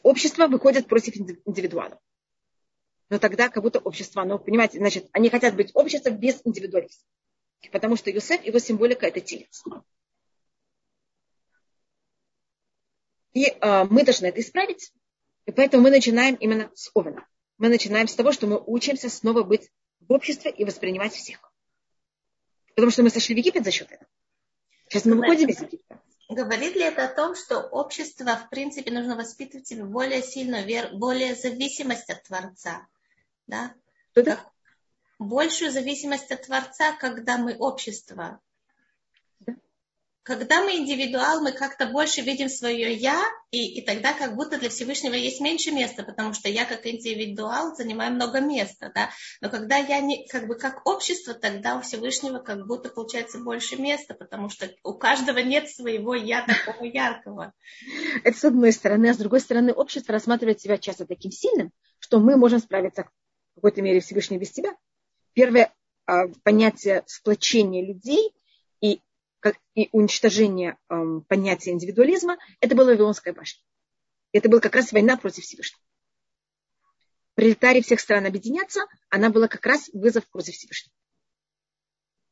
Общество выходит против индивидуалов но тогда как будто общество, оно, понимаете, значит, они хотят быть обществом без индивидуализма. Потому что Юсеф, его символика – это телец. И э, мы должны это исправить. И поэтому мы начинаем именно с Овена. Мы начинаем с того, что мы учимся снова быть в обществе и воспринимать всех. Потому что мы сошли в Египет за счет этого. Сейчас мы выходим из Египта. Говорит ли это о том, что общество, в принципе, нужно воспитывать в более сильную более зависимость от Творца? Да? Как большую зависимость от Творца, когда мы общество. Когда мы индивидуал, мы как-то больше видим свое я, и, и тогда как будто для Всевышнего есть меньше места, потому что я как индивидуал занимаю много места, да. Но когда я не, как бы как общество, тогда у Всевышнего как будто получается больше места, потому что у каждого нет своего я такого яркого. Это с одной стороны, а с другой стороны общество рассматривает себя часто таким сильным, что мы можем справиться какой-то мере Всевышний без тебя. Первое а, понятие сплочения людей и, и уничтожения а, понятия индивидуализма, это была Вавилонская башня. Это была как раз война против Всевышнего. Пролетарии всех стран объединяться, она была как раз вызов против Всевышнего.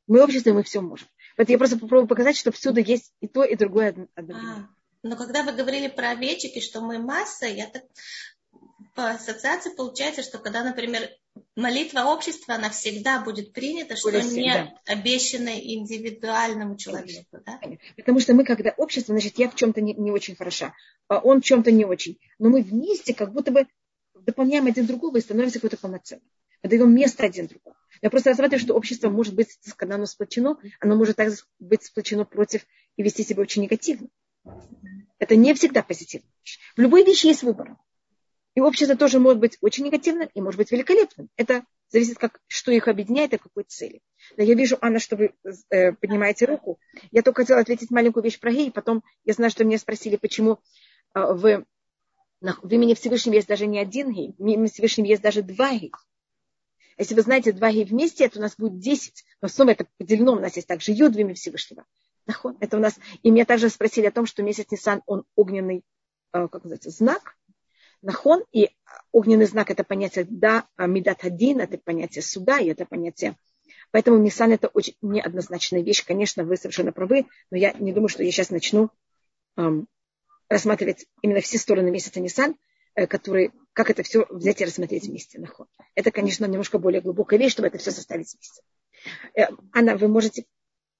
Мы общество, мы все можем. Вот я просто попробую показать, что всюду есть и то, и другое одновременно. А, но когда вы говорили про овечек и что мы масса, я так по ассоциации получается, что когда, например, молитва общества, она всегда будет принята, что будет не да. обещана индивидуальному человеку. Да? Потому что мы, когда общество, значит, я в чем-то не, не очень хороша, а он в чем-то не очень. Но мы вместе как будто бы дополняем один другого и становимся какой-то полноценным. Мы даем место один другому. Я просто рассматриваю, что общество может быть, когда оно сплочено, оно может также быть сплочено против и вести себя очень негативно. Это не всегда позитивно. В любой вещи есть выбор. И общество тоже может быть очень негативным и может быть великолепным. Это зависит, как, что их объединяет и какой цели. Но я вижу, Анна, что вы э, поднимаете руку. Я только хотела ответить маленькую вещь про гей. Потом я знаю, что меня спросили, почему э, в, в имени Всевышнего есть даже не один гей. В имени Всевышнего есть даже два гей. Если вы знаете, два гей вместе, это у нас будет десять. В сумме это поделено. У нас есть также юд в имя Всевышнего. Это у нас. И меня также спросили о том, что месяц Нисан, он огненный, э, как называется, знак нахон, и огненный знак это понятие да, а медат один, это понятие суда, и это понятие. Поэтому Нисан это очень неоднозначная вещь. Конечно, вы совершенно правы, но я не думаю, что я сейчас начну эм, рассматривать именно все стороны месяца Нисан, э, которые, как это все взять и рассмотреть вместе. Нахон. Это, конечно, немножко более глубокая вещь, чтобы это все составить вместе. Э, Анна, вы можете...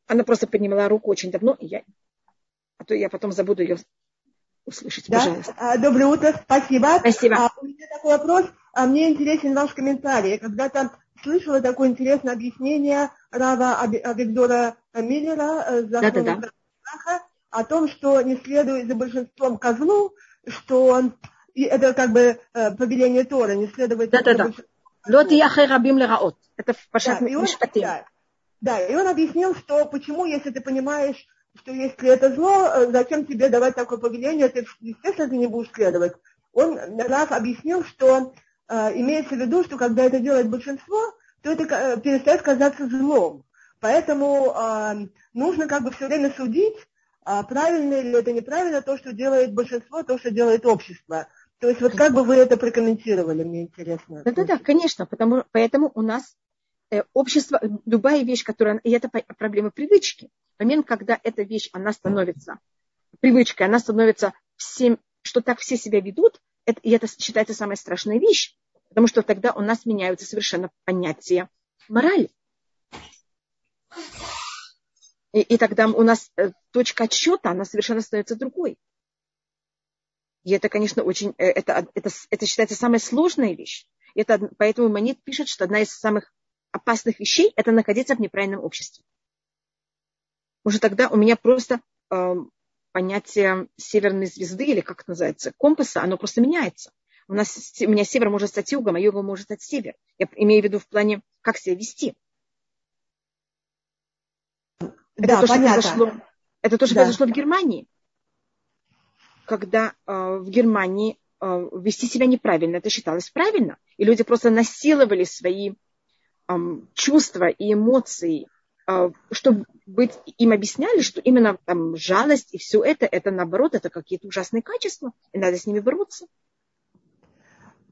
Она просто поднимала руку очень давно, и я... а то я потом забуду ее услышать, да? пожалуйста. А, доброе утро, спасибо. Спасибо. А, у меня такой вопрос. а мне интересен ваш комментарий. Я когда-то слышала такое интересное объяснение Рава Авигдора Миллера э, да, да, да. о том, что не следует за большинством козлу, что он, и это как бы э, повеление Тора, не следовать да, да, да. Лот рабим лераот. Это в Пашат да, да, и он объяснил, что почему, если ты понимаешь, что если это зло, э, зачем тебе давать такое повеление, ты, естественно, ты не будешь следовать. Он раз объяснил, что э, имеется в виду, что когда это делает большинство, то это э, перестает казаться злом. Поэтому э, нужно как бы все время судить, а правильно или это неправильно, то, что делает большинство, то, что делает общество. То есть вот как бы вы это прокомментировали, мне интересно. Да-да-да, конечно, потому, поэтому у нас э, общество, любая вещь, которая, и это проблема привычки. Момент, когда эта вещь, она становится привычкой, она становится всем, что так все себя ведут, это, и это считается самая страшная вещь, потому что тогда у нас меняются совершенно понятия морали. И, и тогда у нас э, точка отсчета, она совершенно становится другой. И это, конечно, очень, э, это, это, это считается самая сложная вещь. Это, поэтому Манит пишет, что одна из самых опасных вещей – это находиться в неправильном обществе. Может, тогда у меня просто э, понятие северной звезды, или как это называется, компаса, оно просто меняется. У, нас, у меня север может стать югом, а югом может стать север. Я имею в виду в плане, как себя вести. Это да, то, понятно. Что произошло, это то, что да. произошло в Германии. Когда э, в Германии э, вести себя неправильно, это считалось правильно. И люди просто насиловали свои чувства и эмоции, э, чтобы быть, им объясняли, что именно там, жалость и все это, это наоборот, это какие-то ужасные качества, и надо с ними бороться.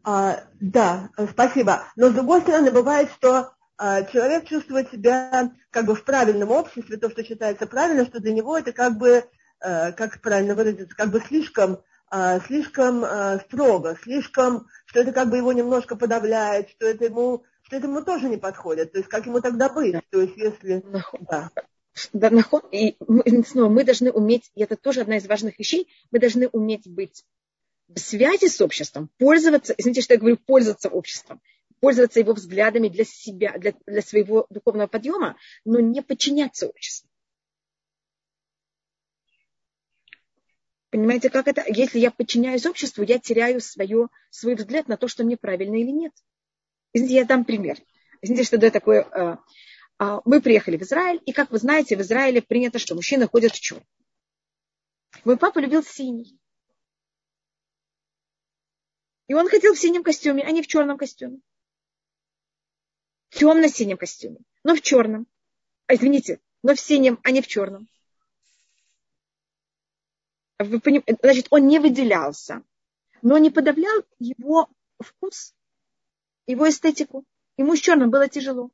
А, да, спасибо. Но с другой стороны, бывает, что а, человек чувствует себя как бы в правильном обществе, то, что считается правильно, что для него это как бы, э, как правильно выразиться, как бы слишком, а, слишком а, строго, слишком, что это как бы его немножко подавляет, что это ему, это ему тоже не подходит. То есть как ему тогда быть? То есть если... Да. Да, и снова мы должны уметь, и это тоже одна из важных вещей, мы должны уметь быть в связи с обществом, пользоваться, извините, что я говорю, пользоваться обществом пользоваться его взглядами для себя, для, для своего духовного подъема, но не подчиняться обществу. Понимаете, как это? Если я подчиняюсь обществу, я теряю свое, свой взгляд на то, что мне правильно или нет. Извините, я дам пример. Извините, что это такое. А, а, мы приехали в Израиль, и, как вы знаете, в Израиле принято, что мужчины ходят в черном. Мой папа любил синий. И он ходил в синем костюме, а не в черном костюме темно-синем костюме, но в черном. А, извините, но в синем, а не в черном. Вы поним... Значит, он не выделялся, но не подавлял его вкус, его эстетику. Ему с черным было тяжело.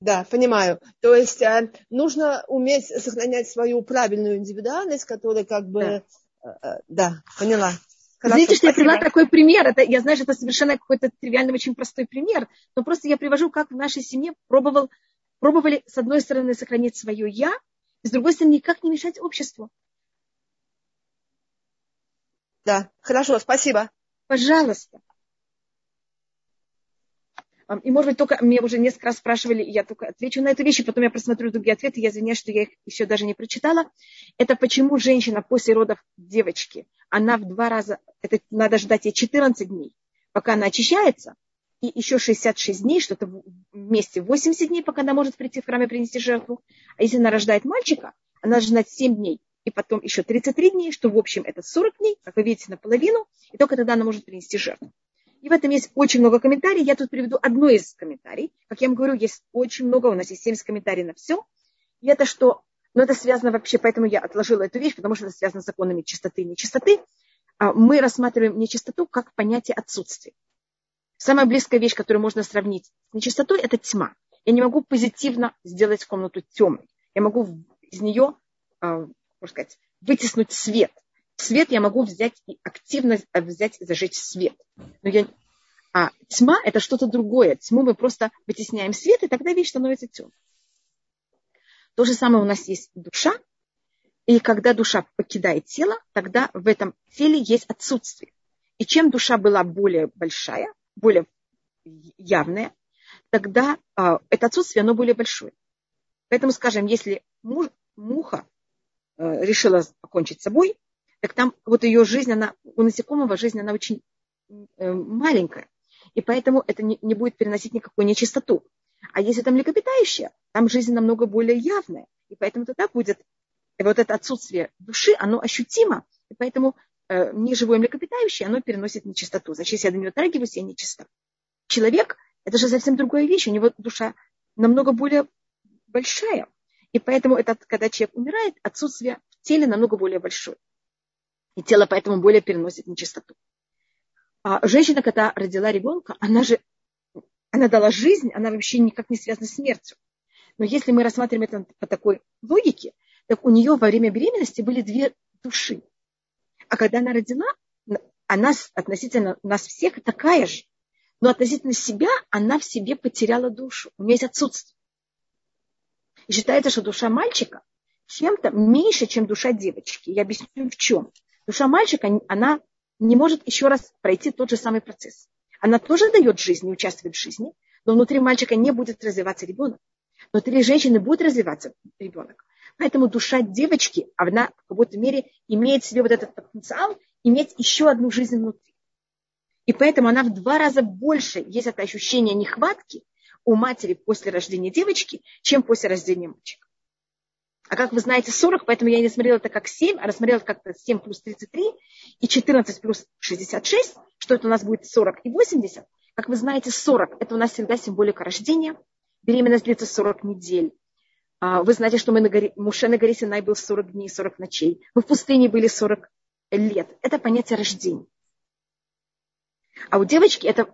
Да, понимаю. То есть э, нужно уметь сохранять свою правильную индивидуальность, которая как бы... Да, э, э, да поняла. Хорошо, Видите, что спасибо. я привела такой пример. Это, я знаю, что это совершенно какой-то тривиальный, очень простой пример, но просто я привожу, как в нашей семье пробовал, пробовали, с одной стороны, сохранить свое «я», с другой стороны, никак не мешать обществу. Да, хорошо, спасибо. Пожалуйста. И, может быть, только мне уже несколько раз спрашивали, я только отвечу на эту вещь, и потом я просмотрю другие ответы, я извиняюсь, что я их еще даже не прочитала. Это почему женщина после родов девочки, она в два раза, это надо ждать ей 14 дней, пока она очищается, и еще 66 дней, что-то вместе 80 дней, пока она может прийти в храм и принести жертву. А если она рождает мальчика, она должна ждать 7 дней, и потом еще 33 дней, что в общем это 40 дней, как вы видите, наполовину, и только тогда она может принести жертву. И в этом есть очень много комментариев. Я тут приведу одно из комментариев. Как я вам говорю, есть очень много, у нас есть 70 комментариев на все. И это что, но это связано вообще, поэтому я отложила эту вещь, потому что это связано с законами чистоты и нечистоты. А мы рассматриваем нечистоту как понятие отсутствия. Самая близкая вещь, которую можно сравнить с нечистотой, это тьма. Я не могу позитивно сделать комнату темной. Я могу из нее, а, можно сказать, вытеснуть свет – свет я могу взять и активно взять и зажечь свет. Но я... А тьма – это что-то другое. Тьму мы просто вытесняем свет, и тогда вещь становится темной. То же самое у нас есть душа, и когда душа покидает тело, тогда в этом теле есть отсутствие. И чем душа была более большая, более явная, тогда а, это отсутствие, оно более большое. Поэтому, скажем, если муж, муха э, решила покончить с собой, так там вот ее жизнь, она, у насекомого жизнь, она очень э, маленькая. И поэтому это не, не будет переносить никакую нечистоту. А если там млекопитающее, там жизнь намного более явная. И поэтому тогда будет вот это отсутствие души, оно ощутимо. И поэтому э, неживое млекопитающее, оно переносит нечистоту. Значит, если я до него дотрагиваюсь, я нечиста. Человек – это же совсем другая вещь. У него душа намного более большая. И поэтому, это, когда человек умирает, отсутствие в теле намного более большое. И тело поэтому более переносит нечистоту. А женщина, когда родила ребенка, она же она дала жизнь, она вообще никак не связана с смертью. Но если мы рассматриваем это по такой логике, так у нее во время беременности были две души. А когда она родила, она относительно нас всех такая же. Но относительно себя она в себе потеряла душу. У нее есть отсутствие. И считается, что душа мальчика чем-то меньше, чем душа девочки. Я объясню в чем. Душа мальчика, она не может еще раз пройти тот же самый процесс. Она тоже дает жизнь, участвует в жизни, но внутри мальчика не будет развиваться ребенок. Внутри женщины будет развиваться ребенок. Поэтому душа девочки, она в какой-то мере имеет в себе вот этот потенциал, иметь еще одну жизнь внутри. И поэтому она в два раза больше, есть это ощущение нехватки у матери после рождения девочки, чем после рождения мальчика. А как вы знаете, 40, поэтому я не смотрела это как 7, а рассмотрела как-то 7 плюс 33 и 14 плюс 66, что это у нас будет 40 и 80. Как вы знаете, 40 – это у нас всегда символика рождения. Беременность длится 40 недель. А, вы знаете, что мы на горе, Муше на горе Синай был 40 дней, 40 ночей. Мы в пустыне были 40 лет. Это понятие рождения. А у девочки это,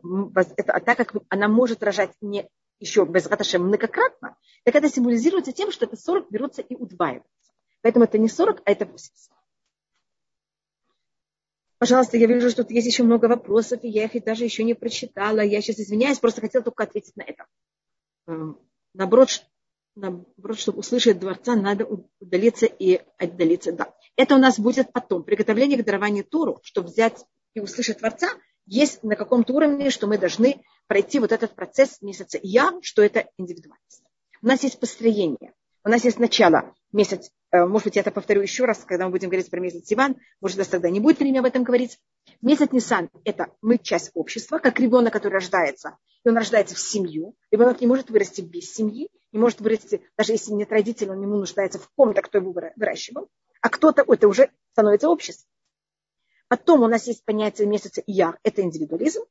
это так как она может рожать не еще без раташем многократно, так это символизируется тем, что это 40 берутся и удваиваются. Поэтому это не 40, а это 80. Пожалуйста, я вижу, что тут есть еще много вопросов, и я их даже еще не прочитала. Я сейчас извиняюсь, просто хотела только ответить на это. Эм, наоборот, наоборот, чтобы услышать дворца, надо удалиться и отдалиться. Да. Это у нас будет потом. Приготовление к дарованию Туру, чтобы взять и услышать Творца, есть на каком-то уровне, что мы должны пройти вот этот процесс месяца Я, что это индивидуальность. У нас есть построение. У нас есть начало месяц, э, может быть, я это повторю еще раз, когда мы будем говорить про месяц Иван, может, нас тогда не будет времени об этом говорить. Месяц Нисан – это мы часть общества, как ребенок, который рождается, и он рождается в семью. Ребенок не может вырасти без семьи, не может вырасти, даже если нет родителей, он ему нуждается в ком-то, кто его выращивал. А кто-то, это уже становится обществом. Потом у нас есть понятие месяца Ияр, это индивидуализм.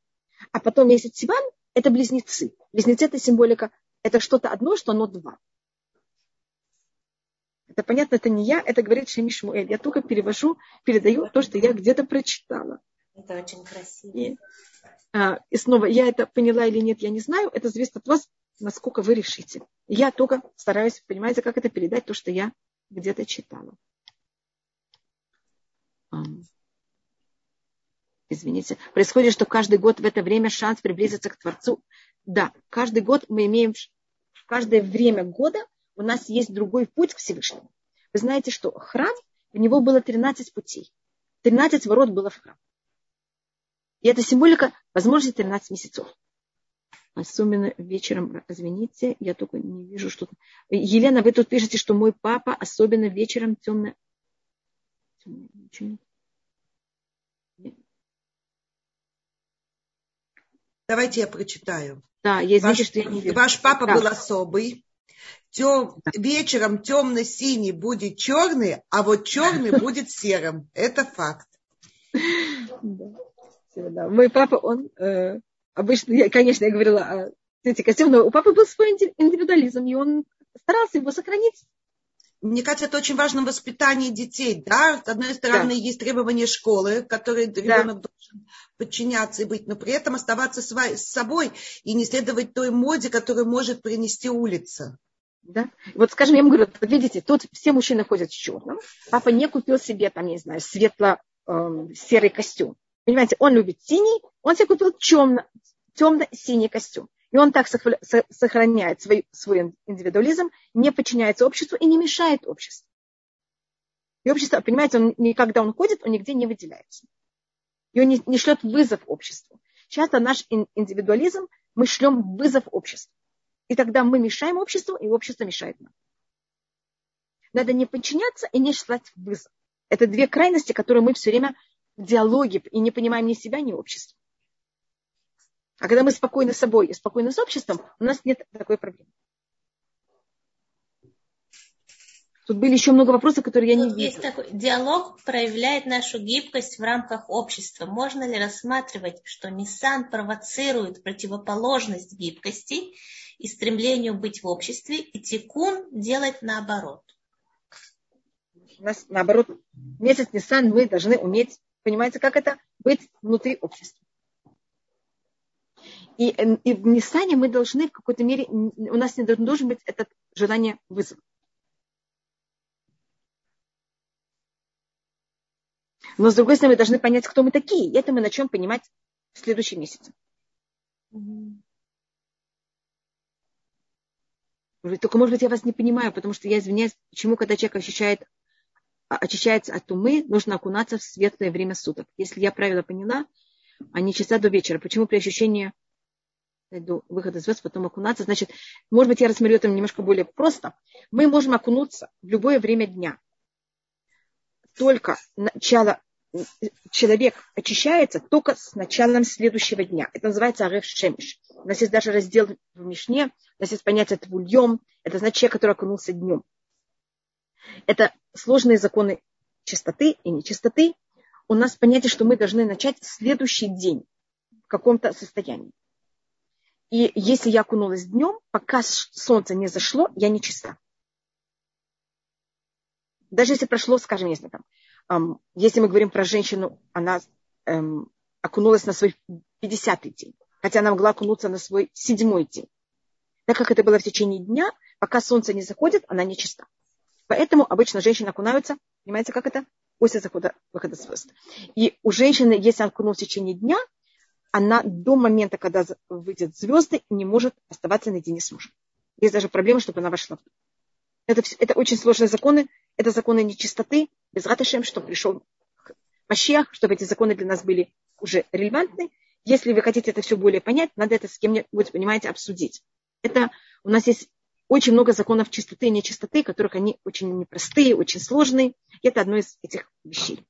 А потом месяц Сиван – это близнецы. Близнецы – это символика, это что-то одно, что оно два. Это понятно, это не я, это говорит Шеми Шмуэль. Я только перевожу, передаю то, что я где-то прочитала. Это очень красиво. И, а, и снова, я это поняла или нет, я не знаю. Это зависит от вас, насколько вы решите. Я только стараюсь, понимаете, как это передать, то, что я где-то читала извините, происходит, что каждый год в это время шанс приблизиться к Творцу. Да, каждый год мы имеем, в каждое время года у нас есть другой путь к Всевышнему. Вы знаете, что храм, у него было 13 путей. 13 ворот было в храм. И это символика возможности 13 месяцев. Особенно вечером, извините, я только не вижу, что... Елена, вы тут пишете, что мой папа особенно вечером темно... темно... Давайте я прочитаю. Да, я извините, ваш, что я не вижу. Ваш папа да. был особый. Тем, да. Вечером темно-синий будет черный, а вот черный будет серым. Это факт. Да. Мой папа, он э, обычно, я, конечно, я говорила о цвете костюма, но у папы был свой индивидуализм, и он старался его сохранить. Мне кажется, это очень важно в воспитании детей. Да? С одной стороны, да. есть требования школы, которые да. ребенок должен подчиняться и быть, но при этом оставаться с собой и не следовать той моде, которую может принести улица. Да? Вот, скажем, я ему говорю, вот видите, тут все мужчины ходят в черном. Папа не купил себе, там, не знаю, светло-серый эм, костюм. Понимаете, он любит синий, он себе купил темно, темно-синий костюм. И он так сохраняет свой, свой индивидуализм, не подчиняется обществу и не мешает обществу. И общество, понимаете, он, когда он ходит, он нигде не выделяется. И он не, не шлет вызов обществу. Часто наш индивидуализм, мы шлем вызов обществу. И тогда мы мешаем обществу, и общество мешает нам. Надо не подчиняться и не шлать вызов. Это две крайности, которые мы все время в диалоге и не понимаем ни себя, ни общества. А когда мы спокойны с собой и спокойны с обществом, у нас нет такой проблемы. Тут были еще много вопросов, которые я Тут не есть Такой, диалог проявляет нашу гибкость в рамках общества. Можно ли рассматривать, что Ниссан провоцирует противоположность гибкости и стремлению быть в обществе, и Тикун делать наоборот? У нас наоборот, месяц Ниссан мы должны уметь, понимаете, как это быть внутри общества. И, и в Ниссане мы должны в какой-то мере, у нас не должен быть это желание вызова. Но, с другой стороны, мы должны понять, кто мы такие. И это мы начнем понимать в следующем месяце. Только, может быть, я вас не понимаю, потому что я извиняюсь, почему, когда человек ощущает, а, очищается от умы, нужно окунаться в светлое время суток. Если я правильно поняла, не часа до вечера. Почему при ощущении до выхода звезд, потом окунаться? Значит, может быть, я рассмотрю это немножко более просто. Мы можем окунуться в любое время дня только начало, человек очищается только с началом следующего дня. Это называется ареф шемиш. У нас есть даже раздел в Мишне, у нас есть понятие твульем, это значит человек, который окунулся днем. Это сложные законы чистоты и нечистоты. У нас понятие, что мы должны начать следующий день в каком-то состоянии. И если я окунулась днем, пока солнце не зашло, я не чиста. Даже если прошло, скажем, если там, эм, если мы говорим про женщину, она эм, окунулась на свой 50-й день, хотя она могла окунуться на свой седьмой день. Так как это было в течение дня, пока солнце не заходит, она не чиста. Поэтому обычно женщины окунаются, понимаете, как это? После захода, выхода звезд. И у женщины, если она окунулась в течение дня, она до момента, когда выйдет звезды, не может оставаться наедине с мужем. Есть даже проблема, чтобы она вошла. Это, это очень сложные законы, это законы нечистоты, без ратышем, чтобы пришел Машиах, чтобы эти законы для нас были уже релевантны. Если вы хотите это все более понять, надо это с кем-нибудь, понимаете, обсудить. Это у нас есть очень много законов чистоты и нечистоты, которых они очень непростые, очень сложные. И это одно из этих вещей.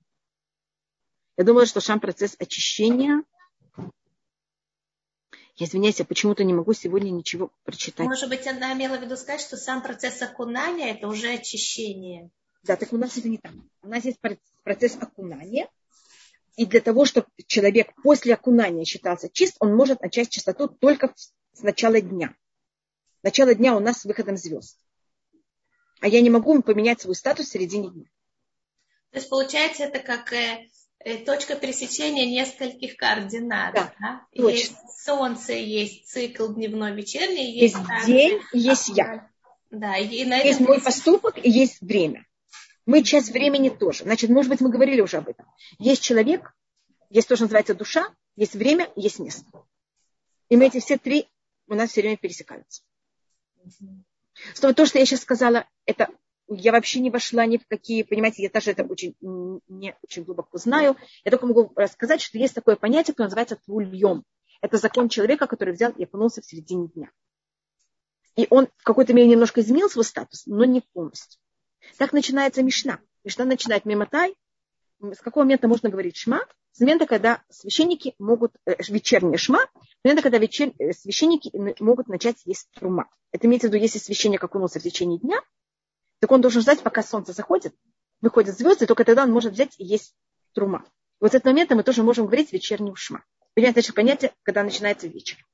Я думаю, что сам процесс очищения я извиняюсь, я почему-то не могу сегодня ничего прочитать. Может быть, она имела в виду сказать, что сам процесс окунания – это уже очищение. Да, так у нас это не так. У нас есть процесс окунания, и для того, чтобы человек после окунания считался чист, он может начать чистоту только с начала дня. Начало дня у нас с выходом звезд. А я не могу поменять свой статус в середине дня. То есть, получается, это как э, точка пересечения нескольких координат. Да, да? Есть солнце, есть цикл дневной, вечерний. Есть, есть день, а, есть я. Да, и на есть мой поступок и есть время. Мы часть времени тоже. Значит, может быть, мы говорили уже об этом. Есть человек, есть то, что называется душа, есть время, есть место. И мы эти все три у нас все время пересекаются. Что то, что я сейчас сказала, это я вообще не вошла ни в какие, понимаете, я даже это очень, не очень глубоко знаю. Я только могу рассказать, что есть такое понятие, которое называется твульем. Это закон человека, который взял и окунулся в середине дня. И он в какой-то мере немножко изменил свой статус, но не полностью. Так начинается Мишна. Мишна начинает мимотай. С какого момента можно говорить шма? С момента, когда священники могут, э, вечерняя шма, с момента, когда вечер, э, священники могут начать есть трума. Это имеется в виду, если священник окунулся в течение дня, так он должен ждать, пока солнце заходит, выходят звезды, только тогда он может взять и есть трума. Вот с этого момента мы тоже можем говорить вечерний ушма. Понимаете, значит, понятие, когда начинается вечер.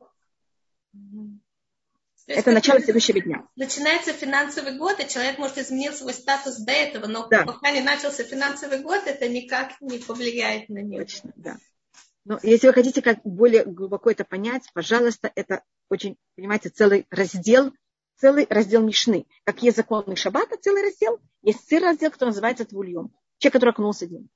Это начало следующего дня. Начинается финансовый год, и человек может изменить свой статус до этого, но да. пока не начался финансовый год, это никак не повлияет на него. Точно, да. Но если вы хотите как более глубоко это понять, пожалуйста, это очень, понимаете, целый раздел целый раздел Мишны. Как есть законы Шаббата, целый раздел, есть целый раздел, который называется Твульем. Человек, который окунулся днем.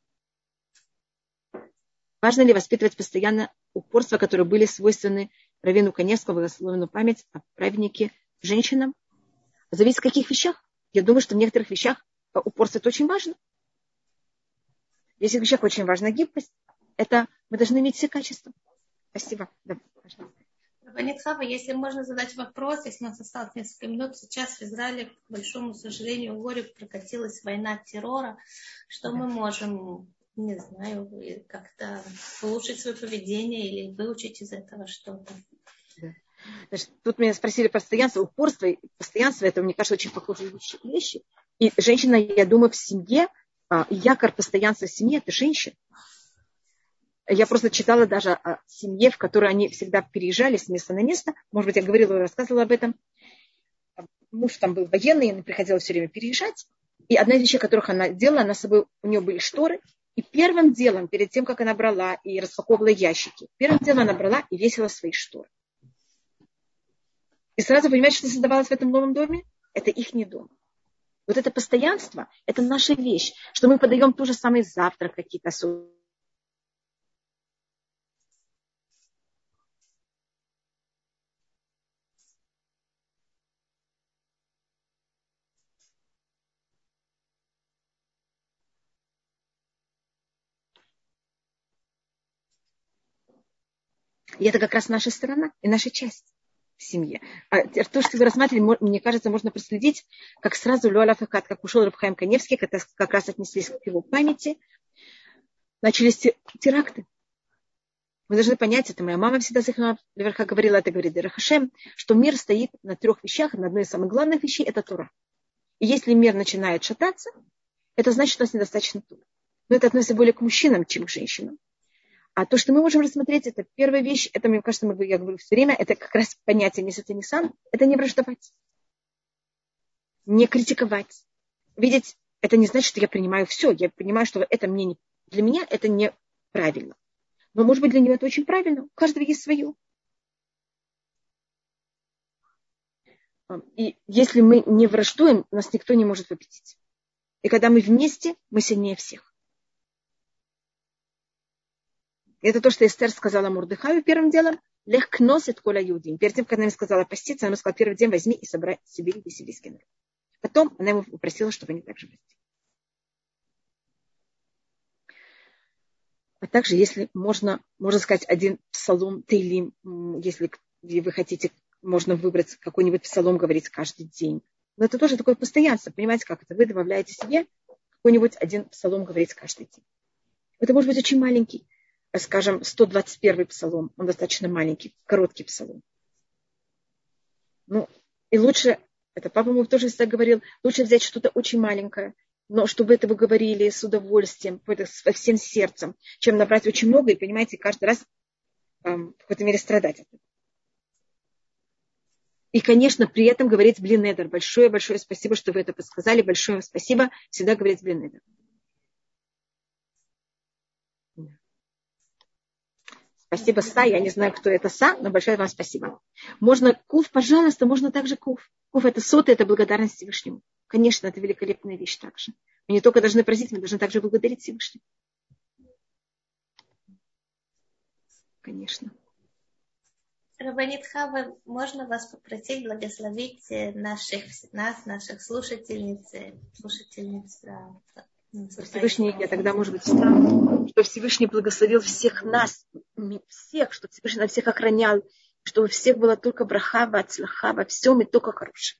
Важно ли воспитывать постоянно упорства, которые были свойственны Равину Коневскому, благословенную память о праведнике женщинам? Зависит в каких вещах. Я думаю, что в некоторых вещах упорство это очень важно. В некоторых вещах очень важна гибкость. Это мы должны иметь все качества. Спасибо. Да, Банитхава, если можно задать вопрос, если у нас осталось несколько минут, сейчас в Израиле, к большому сожалению, горе прокатилась война террора. Что мы можем, не знаю, как-то улучшить свое поведение или выучить из этого что-то? Значит, тут меня спросили про постоянство, упорство и постоянство, это, мне кажется, очень похожие вещи. И женщина, я думаю, в семье, а, якорь постоянства в семье – это женщина. Я просто читала даже о семье, в которой они всегда переезжали с места на место. Может быть, я говорила, рассказывала об этом. Муж там был военный, ей приходилось все время переезжать. И одна из вещей, которых она делала, она с собой, у нее были шторы. И первым делом, перед тем, как она брала и распаковывала ящики, первым делом она брала и весила свои шторы. И сразу понимаете, что создавалось в этом новом доме? Это их не дом. Вот это постоянство, это наша вещь, что мы подаем тот же самый завтрак какие-то И это как раз наша сторона и наша часть в семье. А то, что вы рассматривали, мне кажется, можно проследить, как сразу Луаля Факат, как ушел Рабхайм Каневский, это как раз отнеслись к его памяти. Начались теракты. Вы должны понять, это моя мама всегда наверха говорила, это говорит Дерахашем, что мир стоит на трех вещах, на одной из самых главных вещей – это Тура. И если мир начинает шататься, это значит, что у нас недостаточно Тура. Но это относится более к мужчинам, чем к женщинам. А то, что мы можем рассмотреть, это первая вещь, это, мне кажется, мы, я говорю все время, это как раз понятие не сам, это не враждовать, не критиковать. Видеть, это не значит, что я принимаю все. Я понимаю, что это мне не, для меня это неправильно. Но, может быть, для него это очень правильно. У каждого есть свое. И если мы не враждуем, нас никто не может победить. И когда мы вместе, мы сильнее всех. Это то, что Эстер сказала Мурдыхаю первым делом. Лег носит коля юдим. Перед тем, как она ему сказала поститься, она сказала, первый день возьми и собрай себе весь еврейский народ. Потом она ему попросила, чтобы они также постили. А также, если можно, можно сказать, один псалом Тейлим, если вы хотите, можно выбрать какой-нибудь псалом, говорить каждый день. Но это тоже такое постоянство. Понимаете, как это? Вы добавляете себе какой-нибудь один псалом говорить каждый день. Это может быть очень маленький скажем, 121 псалом, он достаточно маленький, короткий псалом. Ну, и лучше, это папа мой тоже всегда говорил, лучше взять что-то очень маленькое, но чтобы это вы говорили с удовольствием, со всем сердцем, чем набрать очень много и, понимаете, каждый раз эм, в какой-то мере страдать от этого. И, конечно, при этом говорить блин Эдер. Большое-большое спасибо, что вы это подсказали. Большое спасибо. Всегда говорить блин Эдер. Спасибо, Са. Я не знаю, кто это Са, но большое вам спасибо. Можно Кув, пожалуйста, можно также Кув. Кув – это соты, это благодарность Всевышнему. Конечно, это великолепная вещь также. Мы не только должны просить, мы должны также благодарить Всевышнего. Конечно. Рабанит Хава, можно вас попросить благословить наших, нас, наших слушательниц, слушательниц Всевышний, я тогда, может быть, что Всевышний благословил всех нас, всех, что Всевышний нас всех охранял, чтобы у всех было только браха, ацлаха, во всем и только хорошее.